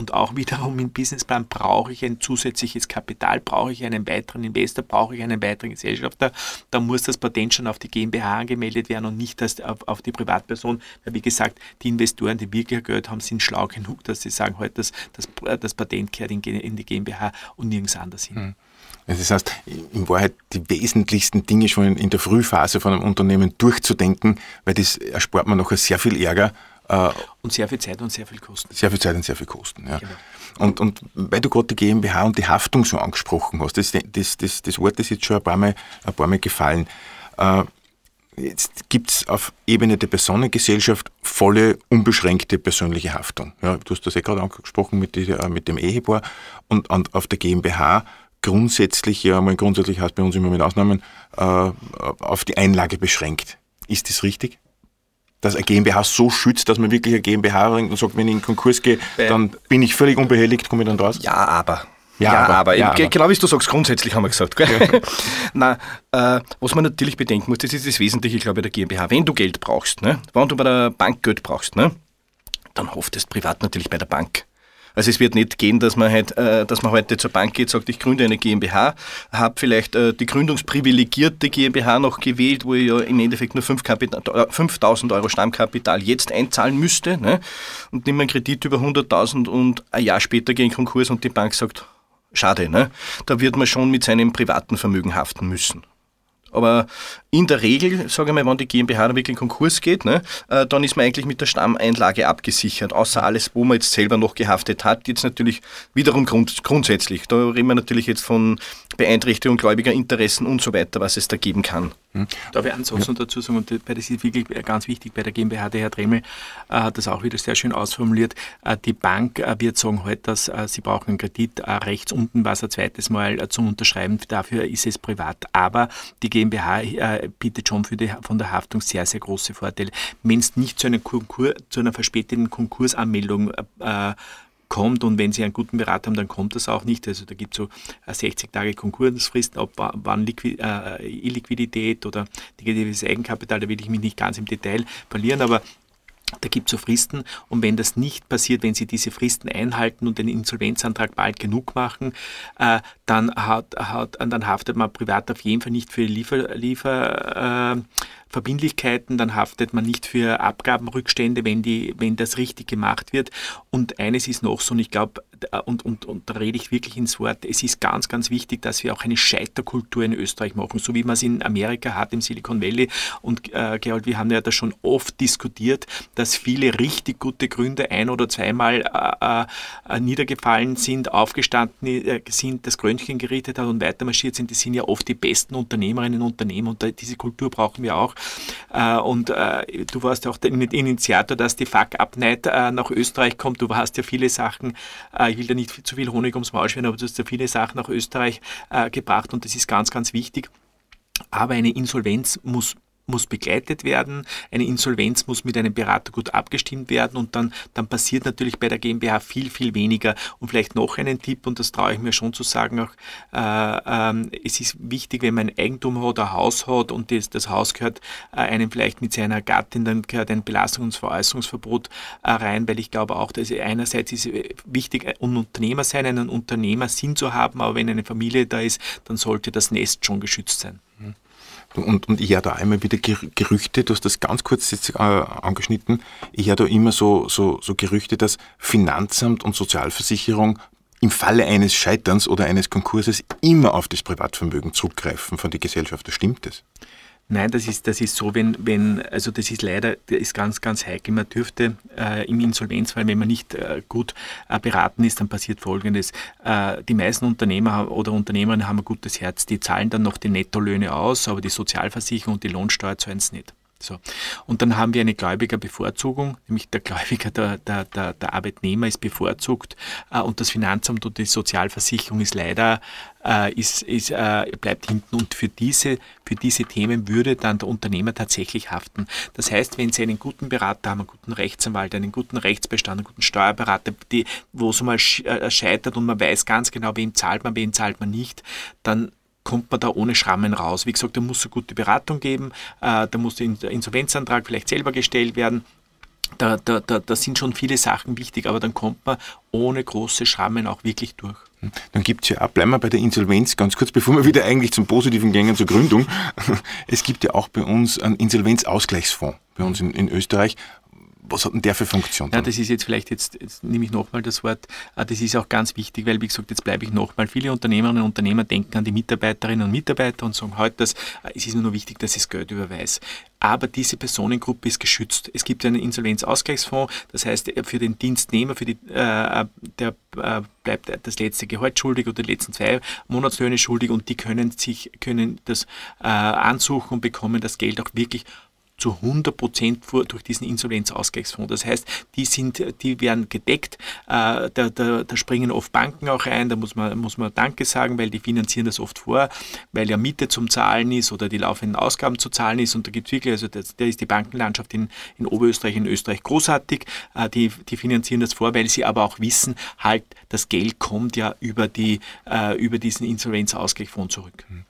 Und auch wiederum im Businessplan brauche ich ein zusätzliches Kapital, brauche ich einen weiteren Investor, brauche ich einen weiteren Gesellschafter. Da muss das Patent schon auf die GmbH angemeldet werden und nicht auf, auf die Privatperson. Weil wie gesagt, die Investoren, die wirklich Geld haben, sind schlau genug, dass sie sagen, heute halt, das, das, das Patent kehrt in, in, die GmbH und nirgends anders hin. Mhm. Das heißt, in Wahrheit die wesentlichsten Dinge schon in der Frühphase von einem Unternehmen durchzudenken, weil das erspart man nachher sehr viel Ärger und sehr viel Zeit und sehr viel Kosten. Sehr viel Zeit und sehr viel Kosten, ja. Genau. Und, und weil du gerade die GmbH und die Haftung so angesprochen hast, das, das, das, das Wort ist jetzt schon ein paar Mal, ein paar Mal gefallen. Äh, jetzt gibt es auf Ebene der Personengesellschaft volle, unbeschränkte persönliche Haftung. Ja, du hast das eh gerade angesprochen mit, die, äh, mit dem Ehepaar. Und, und auf der GmbH grundsätzlich, ja, mal grundsätzlich heißt bei uns immer mit Ausnahmen, äh, auf die Einlage beschränkt. Ist das richtig? Dass eine GmbH so schützt, dass man wirklich eine GmbH und sagt, wenn ich in den Konkurs gehe, dann bin ich völlig unbehelligt, komme ich dann raus? Ja, aber. Ja, ja, aber, aber, ja, aber. genau wie du sagst, grundsätzlich haben wir gesagt. Ja. Na, äh, was man natürlich bedenken muss, das ist das Wesentliche, glaube ich, der GmbH. Wenn du Geld brauchst, ne, wenn du bei der Bank Geld brauchst, ne, dann hoffst du privat natürlich bei der Bank. Also es wird nicht gehen, dass man, halt, äh, dass man heute zur Bank geht, sagt, ich gründe eine GmbH, habe vielleicht äh, die gründungsprivilegierte GmbH noch gewählt, wo ich ja im Endeffekt nur 5000 Euro Stammkapital jetzt einzahlen müsste ne? und nehme einen Kredit über 100.000 und ein Jahr später gehe in Konkurs und die Bank sagt, schade, ne? da wird man schon mit seinem privaten Vermögen haften müssen. Aber in der Regel, sage ich mal, wenn die GmbH dann wirklich in Konkurs geht, ne, äh, dann ist man eigentlich mit der Stammeinlage abgesichert, außer alles, wo man jetzt selber noch gehaftet hat. Jetzt natürlich wiederum grund, grundsätzlich. Da reden wir natürlich jetzt von Beeinträchtigung gläubiger Interessen und so weiter, was es da geben kann. Hm. Darf ich einen Satz ja. dazu sagen, und das ist wirklich ganz wichtig bei der GmbH, der Herr Dremel äh, hat das auch wieder sehr schön ausformuliert. Äh, die Bank äh, wird sagen heute, dass äh, sie brauchen einen Kredit äh, rechts unten, was ein zweites Mal äh, zum Unterschreiben, dafür ist es privat. Aber die GmbH bietet schon die, von der Haftung sehr, sehr große Vorteile. Wenn es nicht zu, einem Konkur, zu einer verspäteten Konkursanmeldung kommt und wenn Sie einen guten Berater haben, dann kommt das auch nicht. Also da gibt es so 60 äh, Tage Konkursfristen, ob wann Liquid, äh, Illiquidität oder negatives Eigenkapital, da will ich mich nicht ganz im Detail verlieren, aber da gibt es so Fristen und wenn das nicht passiert, wenn Sie diese Fristen einhalten und den Insolvenzantrag bald genug machen, äh, dann, hat, hat, dann haftet man privat auf jeden Fall nicht für Liefer, Liefer äh, Verbindlichkeiten, dann haftet man nicht für Abgabenrückstände, wenn, die, wenn das richtig gemacht wird. Und eines ist noch so, und ich glaube, und, und, und da rede ich wirklich ins Wort, es ist ganz, ganz wichtig, dass wir auch eine Scheiterkultur in Österreich machen, so wie man es in Amerika hat, im Silicon Valley. Und äh, Gerald, wir haben ja da schon oft diskutiert, dass viele richtig gute Gründe ein- oder zweimal äh, äh, niedergefallen sind, aufgestanden äh, sind, das Krönchen gerichtet hat und weitermarschiert sind. Das sind ja oft die besten Unternehmerinnen und Unternehmen und diese Kultur brauchen wir auch. Äh, und äh, du warst ja auch der Initiator, dass die Fuck-Up-Night äh, nach Österreich kommt. Du hast ja viele Sachen, ich will da nicht zu viel Honig ums Maul schweren, aber du hast ja viele Sachen nach Österreich gebracht und das ist ganz, ganz wichtig. Aber eine Insolvenz muss muss begleitet werden, eine Insolvenz muss mit einem Berater gut abgestimmt werden und dann, dann passiert natürlich bei der GmbH viel, viel weniger. Und vielleicht noch einen Tipp, und das traue ich mir schon zu sagen, auch, äh, äh, es ist wichtig, wenn man ein Eigentum hat, ein Haus hat und das, das Haus gehört äh, einem vielleicht mit seiner Gattin, dann gehört ein Belastungs- und Veräußerungsverbot äh, rein, weil ich glaube auch, dass einerseits ist wichtig, ein Unternehmer sein, einen Unternehmersinn zu haben, aber wenn eine Familie da ist, dann sollte das Nest schon geschützt sein. Und, und ich höre da einmal wieder Gerüchte, du hast das ganz kurz jetzt äh, angeschnitten, ich höre da immer so, so, so Gerüchte, dass Finanzamt und Sozialversicherung im Falle eines Scheiterns oder eines Konkurses immer auf das Privatvermögen zurückgreifen von der Gesellschaft. Stimmt das? Nein, das ist, das ist so, wenn, wenn, also das ist leider, das ist ganz, ganz heikel. Man dürfte äh, im Insolvenzfall, wenn man nicht äh, gut äh, beraten ist, dann passiert Folgendes. Äh, die meisten Unternehmer oder Unternehmerinnen haben ein gutes Herz, die zahlen dann noch die Nettolöhne aus, aber die Sozialversicherung und die Lohnsteuer zahlen es nicht. So. Und dann haben wir eine Gläubigerbevorzugung, nämlich der Gläubiger, der, der, der, der Arbeitnehmer ist bevorzugt äh, und das Finanzamt und die Sozialversicherung ist leider, äh, ist, ist, äh, bleibt hinten und für diese, für diese Themen würde dann der Unternehmer tatsächlich haften. Das heißt, wenn Sie einen guten Berater haben, einen guten Rechtsanwalt, einen guten Rechtsbestand, einen guten Steuerberater, die, wo es mal äh, scheitert und man weiß ganz genau, wem zahlt man, wem zahlt man nicht, dann kommt man da ohne Schrammen raus. Wie gesagt, da muss es gute Beratung geben, äh, da muss der Insolvenzantrag vielleicht selber gestellt werden. Da, da, da, da sind schon viele Sachen wichtig, aber dann kommt man ohne große Schrammen auch wirklich durch. Hm. Dann gibt es ja auch, bleiben wir bei der Insolvenz, ganz kurz, bevor wir wieder eigentlich zum Positiven gehen, zur Gründung. Es gibt ja auch bei uns einen Insolvenzausgleichsfonds, bei uns in, in Österreich, was hat denn der für Funktion? Ja, das ist jetzt vielleicht, jetzt, jetzt nehme ich nochmal das Wort, ah, das ist auch ganz wichtig, weil wie gesagt, jetzt bleibe ich nochmal, viele Unternehmerinnen und Unternehmer denken an die Mitarbeiterinnen und Mitarbeiter und sagen heute, halt, ah, es ist nur wichtig, dass ich das Geld überweise. Aber diese Personengruppe ist geschützt. Es gibt einen Insolvenzausgleichsfonds, das heißt, für den Dienstnehmer, für die, äh, der äh, bleibt das letzte Gehalt schuldig oder die letzten zwei Monatslöhne schuldig und die können sich, können das äh, ansuchen und bekommen das Geld auch wirklich zu 100 Prozent durch diesen Insolvenzausgleichsfonds. Das heißt, die, sind, die werden gedeckt, äh, da, da, da, springen oft Banken auch rein, da muss man, muss man Danke sagen, weil die finanzieren das oft vor, weil ja Miete zum Zahlen ist oder die laufenden Ausgaben zu zahlen ist und da gibt es wirklich, also da ist die Bankenlandschaft in, in Oberösterreich, in Österreich großartig, äh, die, die finanzieren das vor, weil sie aber auch wissen, halt, das Geld kommt ja über, die, äh, über diesen Insolvenzausgleichsfonds zurück. Mhm.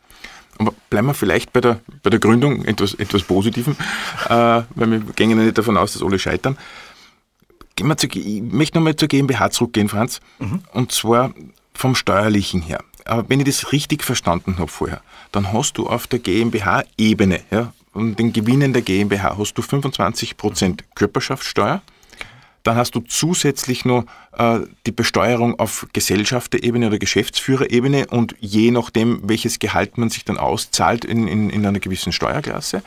Aber bleiben wir vielleicht bei der, bei der Gründung etwas, etwas Positiven, äh, weil wir gehen ja nicht davon aus, dass alle scheitern. Gehen wir zu, ich möchte nochmal zur GmbH zurückgehen, Franz. Mhm. Und zwar vom Steuerlichen her. Aber wenn ich das richtig verstanden habe vorher, dann hast du auf der GmbH-Ebene, ja, und den Gewinnen der GmbH hast du 25% Körperschaftssteuer, dann hast du zusätzlich noch äh, die Besteuerung auf Gesellschafterebene oder Geschäftsführerebene und je nachdem, welches Gehalt man sich dann auszahlt in, in, in einer gewissen Steuerklasse.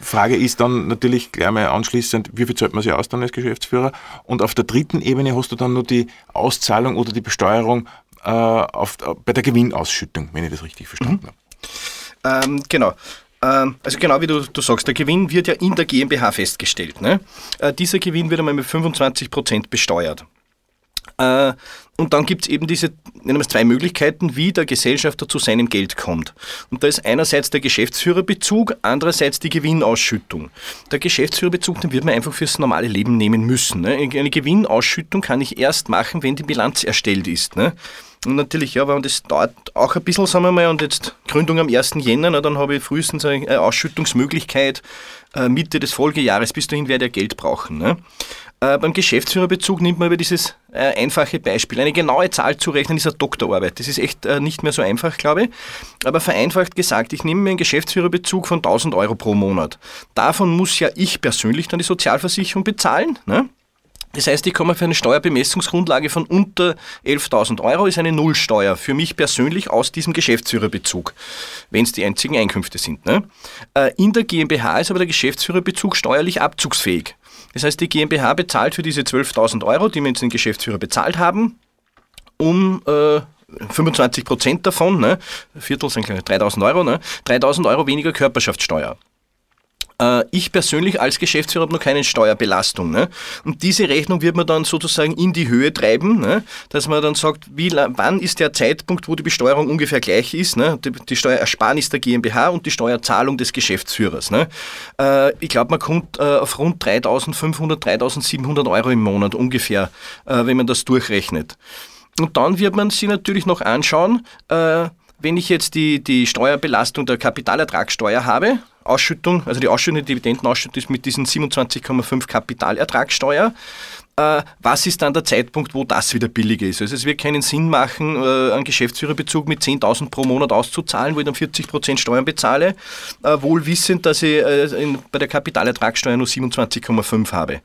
Frage ist dann natürlich gleich mal anschließend, wie viel zahlt man sich aus dann als Geschäftsführer? Und auf der dritten Ebene hast du dann nur die Auszahlung oder die Besteuerung äh, auf, bei der Gewinnausschüttung, wenn ich das richtig verstanden mhm. habe. Ähm, genau. Ähm, also genau wie du, du sagst, der Gewinn wird ja in der GmbH festgestellt. Ne? Äh, dieser Gewinn wird einmal mit 25% besteuert. Äh, und dann gibt es eben diese zwei Möglichkeiten, wie der Gesellschafter zu seinem Geld kommt. Und da ist einerseits der Geschäftsführerbezug, andererseits die Gewinnausschüttung. Der Geschäftsführerbezug, den wird man einfach fürs normale Leben nehmen müssen. Ne? Eine Gewinnausschüttung kann ich erst machen, wenn die Bilanz erstellt ist. Ne? Und natürlich, ja, aber das dauert auch ein bisschen, sagen wir mal, und jetzt Gründung am 1. Jänner, na, dann habe ich frühestens eine Ausschüttungsmöglichkeit äh, Mitte des Folgejahres. Bis dahin werde ich Geld brauchen. Ne? Äh, beim Geschäftsführerbezug nimmt man über dieses äh, einfache Beispiel. Eine genaue Zahl zu rechnen ist eine Doktorarbeit. Das ist echt äh, nicht mehr so einfach, glaube ich. Aber vereinfacht gesagt, ich nehme mir einen Geschäftsführerbezug von 1000 Euro pro Monat. Davon muss ja ich persönlich dann die Sozialversicherung bezahlen. Ne? Das heißt, ich komme für eine Steuerbemessungsgrundlage von unter 11.000 Euro, ist eine Nullsteuer für mich persönlich aus diesem Geschäftsführerbezug, wenn es die einzigen Einkünfte sind. Ne? Äh, in der GmbH ist aber der Geschäftsführerbezug steuerlich abzugsfähig. Das heißt, die GmbH bezahlt für diese 12.000 Euro, die wir jetzt den Geschäftsführer bezahlt haben, um äh, 25 Prozent davon, ne, Viertel sind 3000 Euro, ne, 3000 Euro weniger Körperschaftssteuer. Äh, ich persönlich als Geschäftsführer habe noch keine Steuerbelastung. Ne? Und diese Rechnung wird man dann sozusagen in die Höhe treiben, ne? dass man dann sagt, wie, wann ist der Zeitpunkt, wo die Besteuerung ungefähr gleich ist, ne? die, die Steuerersparnis der GmbH und die Steuerzahlung des Geschäftsführers. Ne? Äh, ich glaube, man kommt äh, auf rund 3.500, 3.700 Euro im Monat ungefähr, äh, wenn man das durchrechnet. Und dann wird man sich natürlich noch anschauen, wenn ich jetzt die, die Steuerbelastung der Kapitalertragssteuer habe, Ausschüttung, also die Ausschüttung, die Dividendenausschüttung ist mit diesen 27,5 Kapitalertragssteuer. Äh, was ist dann der Zeitpunkt, wo das wieder billiger ist? Also es wird keinen Sinn machen, äh, einen Geschäftsführerbezug mit 10.000 pro Monat auszuzahlen, wo ich dann 40% Steuern bezahle, äh, wohl wissend, dass ich in, bei der Kapitalertragssteuer nur 27,5 habe.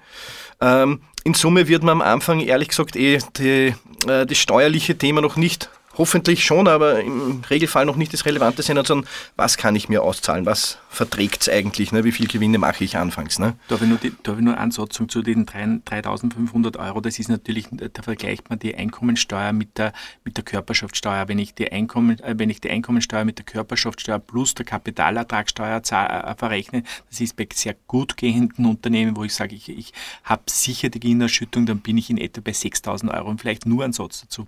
Ähm, in Summe wird man am Anfang ehrlich gesagt eh die, das steuerliche Thema noch nicht hoffentlich schon, aber im Regelfall noch nicht das Relevante sein, sondern was kann ich mir auszahlen, was verträgt es eigentlich, ne? wie viel Gewinne mache ich anfangs. Ne? Darf, ich nur die, darf ich nur eine Satzung zu den 3.500 Euro, das ist natürlich, da vergleicht man die Einkommensteuer mit der, mit der Körperschaftssteuer. Wenn ich, die Einkommen, äh, wenn ich die Einkommensteuer mit der Körperschaftssteuer plus der Kapitalertragssteuer äh, verrechne, das ist bei sehr gut gehenden Unternehmen, wo ich sage, ich, ich habe sicher die Gewinnerschüttung, dann bin ich in etwa bei 6.000 Euro und vielleicht nur ein Satz dazu.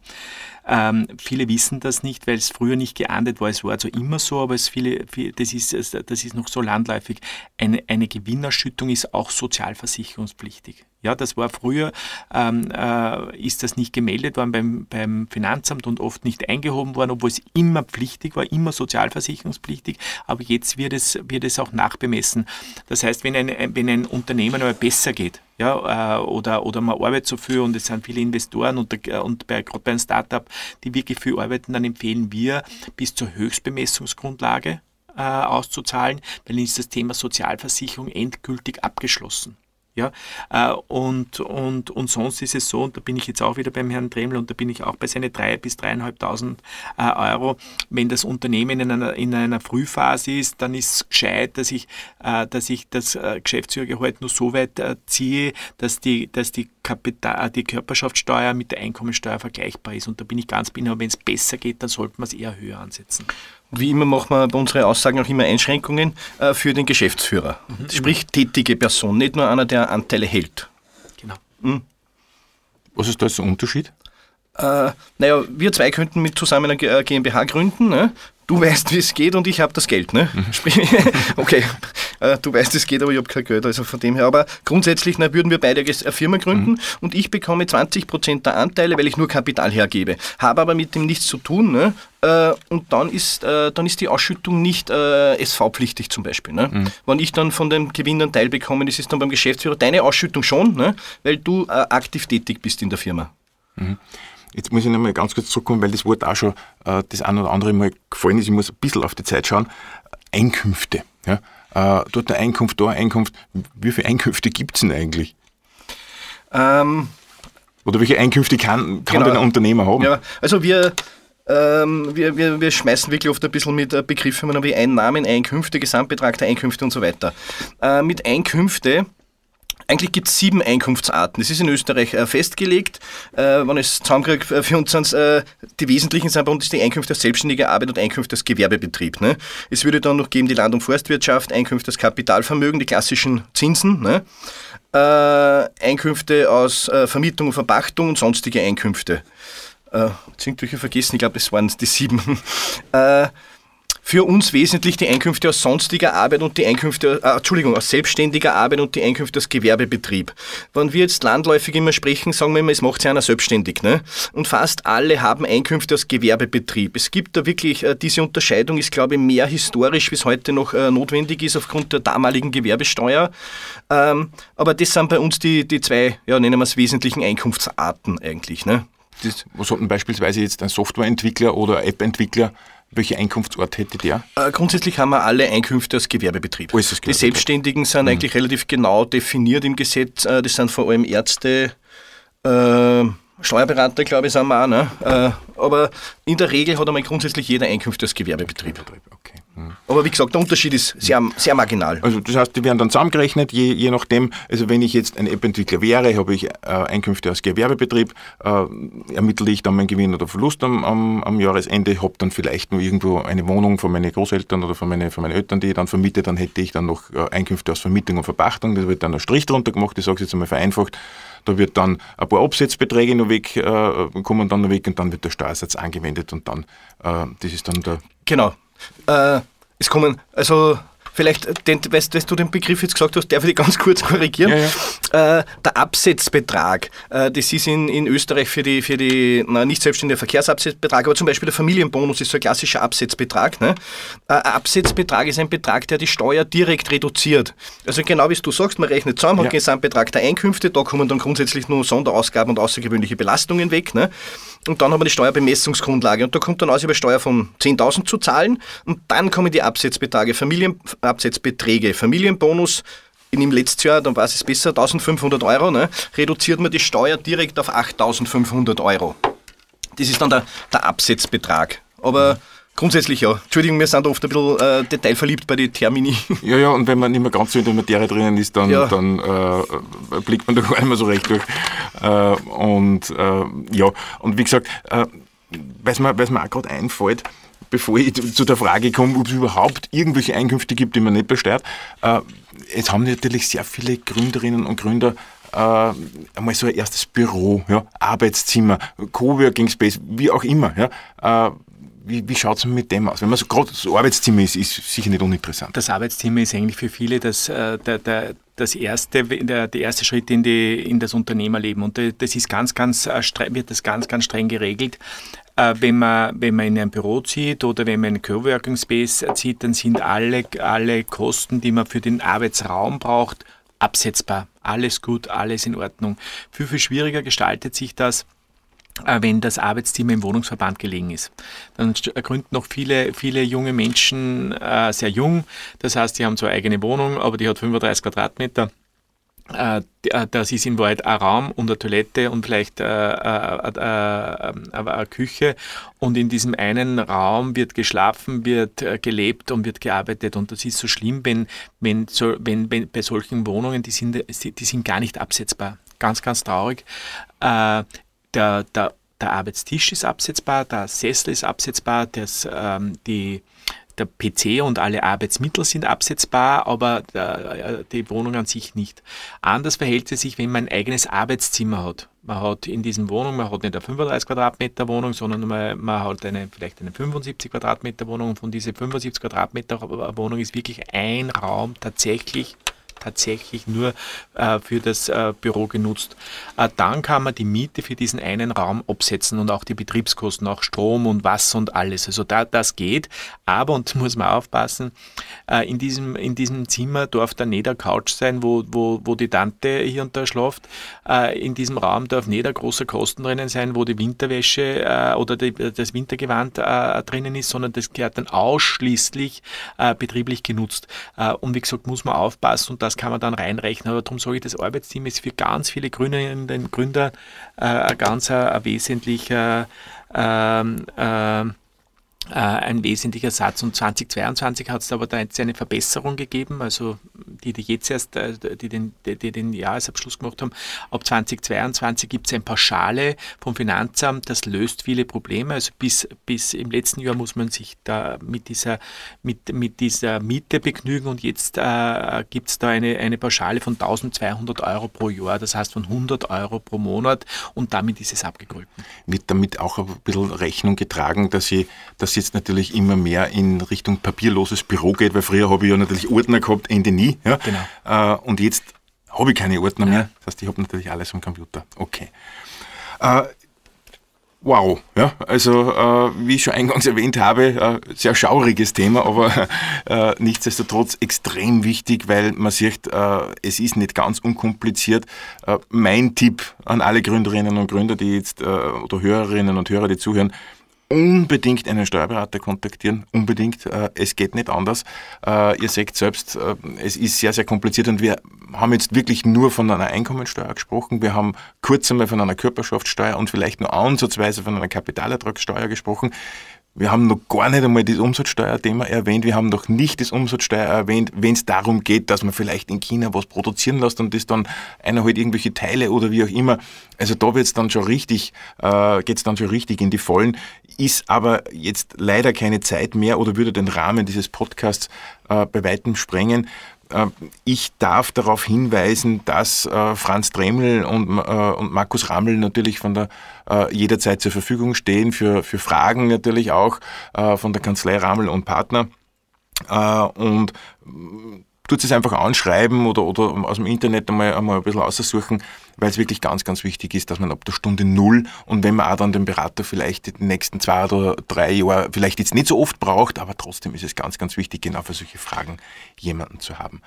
Ähm, viele wissen das nicht, weil es früher nicht geahndet war. Es war also immer so, aber es viele, viele, das, ist, das ist noch so landläufig. Eine, eine Gewinnerschüttung ist auch sozialversicherungspflichtig. Ja, das war früher, ähm, äh, ist das nicht gemeldet worden beim, beim Finanzamt und oft nicht eingehoben worden, obwohl es immer pflichtig war, immer sozialversicherungspflichtig, aber jetzt wird es, wird es auch nachbemessen. Das heißt, wenn ein, wenn ein Unternehmen aber besser geht, ja, äh, oder, oder man arbeitet so viel und es sind viele Investoren und, und bei, gerade bei einem Startup, die wirklich viel arbeiten, dann empfehlen wir bis zur Höchstbemessungsgrundlage äh, auszuzahlen, weil dann ist das Thema Sozialversicherung endgültig abgeschlossen. Ja, äh, und, und, und sonst ist es so, und da bin ich jetzt auch wieder beim Herrn Dremel und da bin ich auch bei seinen 3.000 bis 3.500 äh, Euro. Wenn das Unternehmen in einer, in einer Frühphase ist, dann ist es gescheit, dass ich, äh, dass ich das Geschäftsführergehalt nur so weit ziehe, dass die, dass die, Kapital, die Körperschaftssteuer mit der Einkommensteuer vergleichbar ist. Und da bin ich ganz aber wenn es besser geht, dann sollte man es eher höher ansetzen. Wie immer machen wir bei unseren Aussagen auch immer Einschränkungen äh, für den Geschäftsführer. Mhm. Sprich tätige Person, nicht nur einer, der Anteile hält. Genau. Mhm. Was ist da jetzt der Unterschied? Äh, naja, wir zwei könnten mit zusammen eine äh, GmbH gründen. Ne? Du weißt, wie es geht und ich habe das Geld. Ne? Mhm. okay, äh, du weißt, es geht, aber ich habe kein Geld, also von dem her. Aber grundsätzlich na, würden wir beide eine Firma gründen mhm. und ich bekomme 20% der Anteile, weil ich nur Kapital hergebe. Habe aber mit dem nichts zu tun. Ne? Äh, und dann ist, äh, dann ist die Ausschüttung nicht SV-pflichtig zum Beispiel. Ne? Mhm. Wenn ich dann von dem Gewinn einen Teil bekomme, das ist dann beim Geschäftsführer deine Ausschüttung schon, ne? weil du aktiv tätig bist in der Firma. Mhm. Jetzt muss ich nochmal ganz kurz zurückkommen, weil das Wort auch schon äh, das ein oder andere Mal gefallen ist. Ich muss ein bisschen auf die Zeit schauen. Einkünfte. Ja? äh, dort eine Einkunft, da eine Einkunft. Wie viele Einkünfte gibt es denn eigentlich? Ähm, Oder welche Einkünfte kann, kann genau. denn ein Unternehmer haben? Ja, also wir, ähm, wir, wir, wir schmeißen wirklich oft ein bisschen mit äh, Begriffen wie Einnahmen, Einkünfte, Gesamtbetrag der Einkünfte und so weiter. Äh, mit Einkünfte eigentlich gibt es sieben Einkunftsarten. Das ist in Österreich äh, festgelegt. Äh, wenn es zusammenkriege, äh, für uns sind äh, die wesentlichen sind bei uns die Einkünfte aus selbstständiger Arbeit und Einkünfte aus Gewerbebetrieb. Ne? Es würde dann noch geben die Land- und Forstwirtschaft, Einkünfte aus Kapitalvermögen, die klassischen Zinsen. Ne? Äh, Einkünfte aus äh, Vermietung und Verpachtung und sonstige Einkünfte. Äh, sind vergessen, ich glaube, das waren die sieben. für uns wesentlich die Einkünfte aus sonstiger Arbeit und die Einkünfte, äh, Entschuldigung, aus selbstständiger Arbeit und die Einkünfte aus Gewerbebetrieb. Wenn wir jetzt landläufig immer sprechen, sagen wir immer, es macht sich einer selbstständig. Ne? Und fast alle haben Einkünfte aus Gewerbebetrieb. Es gibt da wirklich, äh, diese Unterscheidung ist, glaube ich, mehr historisch, wie es heute noch äh, notwendig ist aufgrund der damaligen Gewerbesteuer. Ähm, aber das sind bei uns die, die zwei, ja, nennen wir es wesentlichen Einkunftsarten eigentlich. Ne? Das, was hat denn beispielsweise jetzt ein Softwareentwickler oder App-Entwickler welche Einkunftsort hätte der? Äh, grundsätzlich haben wir alle Einkünfte als Gewerbebetrieb. Oh, Die Selbstständigen sind mhm. eigentlich relativ genau definiert im Gesetz. Äh, das sind vor allem Ärzte, äh, Steuerberater, glaube ich, sind wir auch. Ne? Äh, aber in der Regel hat einmal grundsätzlich jeder Einkünfte als Gewerbebetrieb. Okay. Aber wie gesagt, der Unterschied ist sehr, sehr marginal. Also das heißt, die werden dann zusammengerechnet, je, je nachdem, also wenn ich jetzt ein App-Entwickler wäre, habe ich äh, Einkünfte aus Gewerbebetrieb, äh, ermittle ich dann meinen Gewinn oder Verlust am, am, am Jahresende, habe dann vielleicht noch irgendwo eine Wohnung von meinen Großeltern oder von, meine, von meinen Eltern, die ich dann vermiete, dann hätte ich dann noch äh, Einkünfte aus Vermietung und Verpachtung, das wird dann ein Strich drunter gemacht, ich sage es jetzt einmal vereinfacht, da wird dann ein paar Absetzbeträge noch weg, äh, kommen dann noch weg und dann wird der Steuersatz angewendet und dann, äh, das ist dann der... Genau. Äh, es kommen, also Vielleicht, den, weißt, weißt, du den Begriff jetzt gesagt hast, darf ich ganz kurz korrigieren? Ja, ja. Äh, der Absetzbetrag, äh, das ist in, in Österreich für die, für die na, nicht selbstständige Verkehrsabsetzbetrag, aber zum Beispiel der Familienbonus ist so ein klassischer Absetzbetrag. Ne? Äh, ein Absetzbetrag ist ein Betrag, der die Steuer direkt reduziert. Also genau wie du sagst, man rechnet zusammen, ja. hat Gesamtbetrag der Einkünfte, da kommen dann grundsätzlich nur Sonderausgaben und außergewöhnliche Belastungen weg. Ne? Und dann haben wir die Steuerbemessungsgrundlage und da kommt dann aus über Steuer von 10.000 zu zahlen und dann kommen die Absetzbeträge, Familienabsetzbeträge, Familienbonus, in dem letzten Jahr, dann war es besser, 1500 Euro, ne, reduziert man die Steuer direkt auf 8500 Euro. das ist dann der, der Absetzbetrag. Aber grundsätzlich ja. Entschuldigung, wir sind oft ein bisschen äh, detailverliebt bei den Termini. Ja, ja, und wenn man nicht mehr ganz so in der Materie drinnen ist, dann, ja. dann äh, blickt man da gar nicht mehr so recht durch. Äh, und äh, ja, und wie gesagt, äh, es mir, mir auch gerade einfällt, bevor ich zu der Frage komme, ob es überhaupt irgendwelche Einkünfte gibt, die man nicht besteuert. Äh, es haben natürlich sehr viele Gründerinnen und Gründer äh, einmal so ein erstes Büro, ja, Arbeitszimmer, Coworking Space, wie auch immer. Ja, äh, wie, wie schaut es mit dem aus? Wenn man so gerade das Arbeitszimmer ist, ist sicher nicht uninteressant. Das Arbeitszimmer ist eigentlich für viele das, äh, der, der, das erste, der, der erste Schritt in, die, in das Unternehmerleben. Und das ist ganz, ganz, äh, wird das ganz, ganz streng geregelt. Äh, wenn man, wenn man in ein Büro zieht oder wenn man einen Coworking Space zieht, dann sind alle, alle Kosten, die man für den Arbeitsraum braucht, absetzbar. Alles gut, alles in Ordnung. Viel, viel schwieriger gestaltet sich das, wenn das Arbeitszimmer im Wohnungsverband gelegen ist. Dann gründen noch viele, viele junge Menschen äh, sehr jung. Das heißt, sie haben zwar eigene Wohnung, aber die hat 35 Quadratmeter äh, äh, das ist in Wahrheit ein Raum und eine Toilette und vielleicht eine äh, Küche. Und in diesem einen Raum wird geschlafen, wird gelebt und wird gearbeitet. Und das ist so schlimm, wenn, wenn, wenn, wenn bei solchen Wohnungen, die sind, die sind gar nicht absetzbar. Ganz, ganz traurig. Der, der, der Arbeitstisch ist absetzbar, der Sessel ist absetzbar, das, ähm, die, der PC und alle Arbeitsmittel sind absetzbar, aber der, die Wohnung an sich nicht. Anders verhält es sich, wenn man ein eigenes Arbeitszimmer hat. Man hat in diesen Wohnungen, man hat nicht eine 35 Quadratmeter Wohnung, sondern man, man hat eine, vielleicht eine 75 Quadratmeter Wohnung und von dieser 75 Quadratmeter Wohnung ist wirklich ein Raum tatsächlich tatsächlich nur äh, für das äh, Büro genutzt. Äh, dann kann man die Miete für diesen einen Raum absetzen und auch die Betriebskosten, auch Strom und Wasser und alles. Also da, das geht, aber, und muss man aufpassen, äh, in, diesem, in diesem Zimmer darf da nicht eine Couch sein, wo, wo, wo die Tante hier und da schläft. Äh, in diesem Raum darf nicht ein großer Kosten drinnen sein, wo die Winterwäsche äh, oder die, das Wintergewand drinnen ist, sondern das gehört dann ausschließlich betrieblich genutzt. und wie gesagt, muss man aufpassen und da das kann man dann reinrechnen. Aber darum sage ich, das Arbeitsteam ist für ganz viele Gründerinnen und Gründer äh, ein ganz ein, wesentlicher ähm, äh, äh, ein wesentlicher Satz. Und 2022 hat es aber da jetzt eine Verbesserung gegeben, also die, die jetzt erst, äh, die den, die, den Jahresabschluss gemacht haben. Ab 2022 gibt es eine Pauschale vom Finanzamt, das löst viele Probleme. Also bis, bis im letzten Jahr muss man sich da mit dieser, mit, mit dieser Miete begnügen und jetzt äh, gibt es da eine, eine Pauschale von 1200 Euro pro Jahr, das heißt von 100 Euro pro Monat und damit ist es abgegolten. Wird damit auch ein bisschen Rechnung getragen, dass Sie, dass Sie jetzt natürlich immer mehr in Richtung papierloses Büro geht, weil früher habe ich ja natürlich Ordner gehabt, Ende nie. Ja? Genau. Äh, und jetzt habe ich keine Ordner ja. mehr. Das heißt, ich habe natürlich alles am Computer. Okay. Äh, wow, ja, also äh, wie ich schon eingangs erwähnt habe, äh, sehr schauriges Thema, aber äh, nichtsdestotrotz extrem wichtig, weil man sieht, es ist nicht ganz unkompliziert. Mein Tipp an alle Gründerinnen und Gründer, die jetzt oder Hörerinnen und Hörer, die zuhören, unbedingt einen Steuerberater kontaktieren, unbedingt. Äh, es geht nicht anders. Äh, ihr seht selbst, äh, es ist sehr, sehr kompliziert und wir haben jetzt wirklich nur von einer Einkommensteuer gesprochen. Wir haben kurz einmal von einer Körperschaftssteuer und vielleicht nur ansatzweise von einer Kapitalertragssteuer gesprochen. Wir haben noch gar nicht einmal das Umsatzsteuerthema erwähnt. Wir haben noch nicht das Umsatzsteuer erwähnt, wenn es darum geht, dass man vielleicht in China was produzieren lässt und das dann einer halt irgendwelche Teile oder wie auch immer. Also da wird's dann schon richtig, äh, geht's dann schon richtig in die Vollen. Ist aber jetzt leider keine Zeit mehr oder würde den Rahmen dieses Podcasts äh, bei weitem sprengen. Äh, ich darf darauf hinweisen, dass äh, Franz Dremel und, äh, und Markus Rammel natürlich von der jederzeit zur Verfügung stehen, für, für Fragen natürlich auch von der Kanzlei Rammel und Partner. Und tut es einfach anschreiben oder, oder aus dem Internet einmal, einmal ein bisschen aussuchen, weil es wirklich ganz, ganz wichtig ist, dass man ab der Stunde Null und wenn man auch dann den Berater vielleicht die nächsten zwei oder drei Jahre vielleicht jetzt nicht so oft braucht, aber trotzdem ist es ganz, ganz wichtig, genau für solche Fragen jemanden zu haben.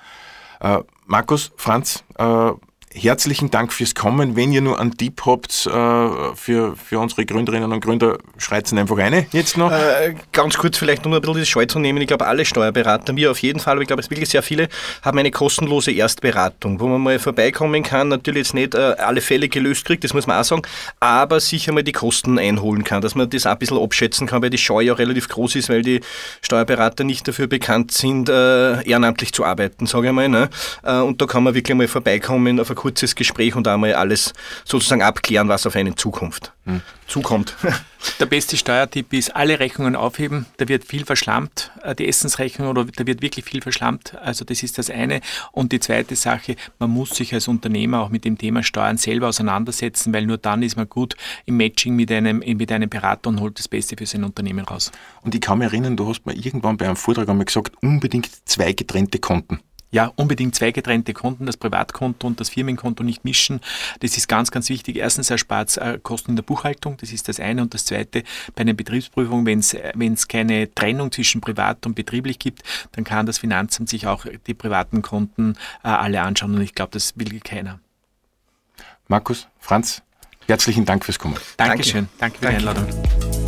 Äh, Markus, Franz, äh, herzlichen Dank fürs Kommen. Wenn ihr nur einen Tipp habt äh, für, für unsere Gründerinnen und Gründer, schreit einfach eine jetzt noch. Äh, ganz kurz vielleicht, um ein bisschen das Scheu zu nehmen. Ich glaube, alle Steuerberater, wir auf jeden Fall, aber ich glaube, es wirklich sehr viele, haben eine kostenlose Erstberatung, wo man mal vorbeikommen kann. Natürlich jetzt nicht äh, alle Fälle gelöst kriegt, das muss man auch sagen, aber sicher mal die Kosten einholen kann, dass man das auch ein bisschen abschätzen kann, weil die Scheu ja relativ groß ist, weil die Steuerberater nicht dafür bekannt sind, äh, ehrenamtlich zu arbeiten, sage ich mal. Ne? Äh, und da kann man wirklich mal vorbeikommen auf ein kurzes Gespräch und einmal alles sozusagen abklären, was auf einen Zukunft hm. zukommt. Der beste Steuertipp ist, alle Rechnungen aufheben. Da wird viel verschlammt, äh, die Essensrechnung, oder da wird wirklich viel verschlammt. Also das ist das eine. Und die zweite Sache, man muss sich als Unternehmer auch mit dem Thema Steuern selber auseinandersetzen, weil nur dann ist man gut im Matching mit einem, mit einem Berater und holt das Beste für sein Unternehmen raus. Und ich kann mich erinnern, du hast mir irgendwann bei einem Vortrag einmal gesagt, unbedingt zwei getrennte Konten ja, unbedingt zwei getrennte Konten, das Privatkonto und das Firmenkonto nicht mischen. Das ist ganz, ganz wichtig. Erstens erspart es äh, Kosten in der Buchhaltung, das ist das eine. Und das zweite, bei einer Betriebsprüfung, wenn es keine Trennung zwischen privat und betrieblich gibt, dann kann das Finanzamt sich auch die privaten Konten äh, alle anschauen. Und ich glaube, das will keiner. Markus, Franz, herzlichen Dank fürs Kommen. Dankeschön. Danke, Danke für die Einladung.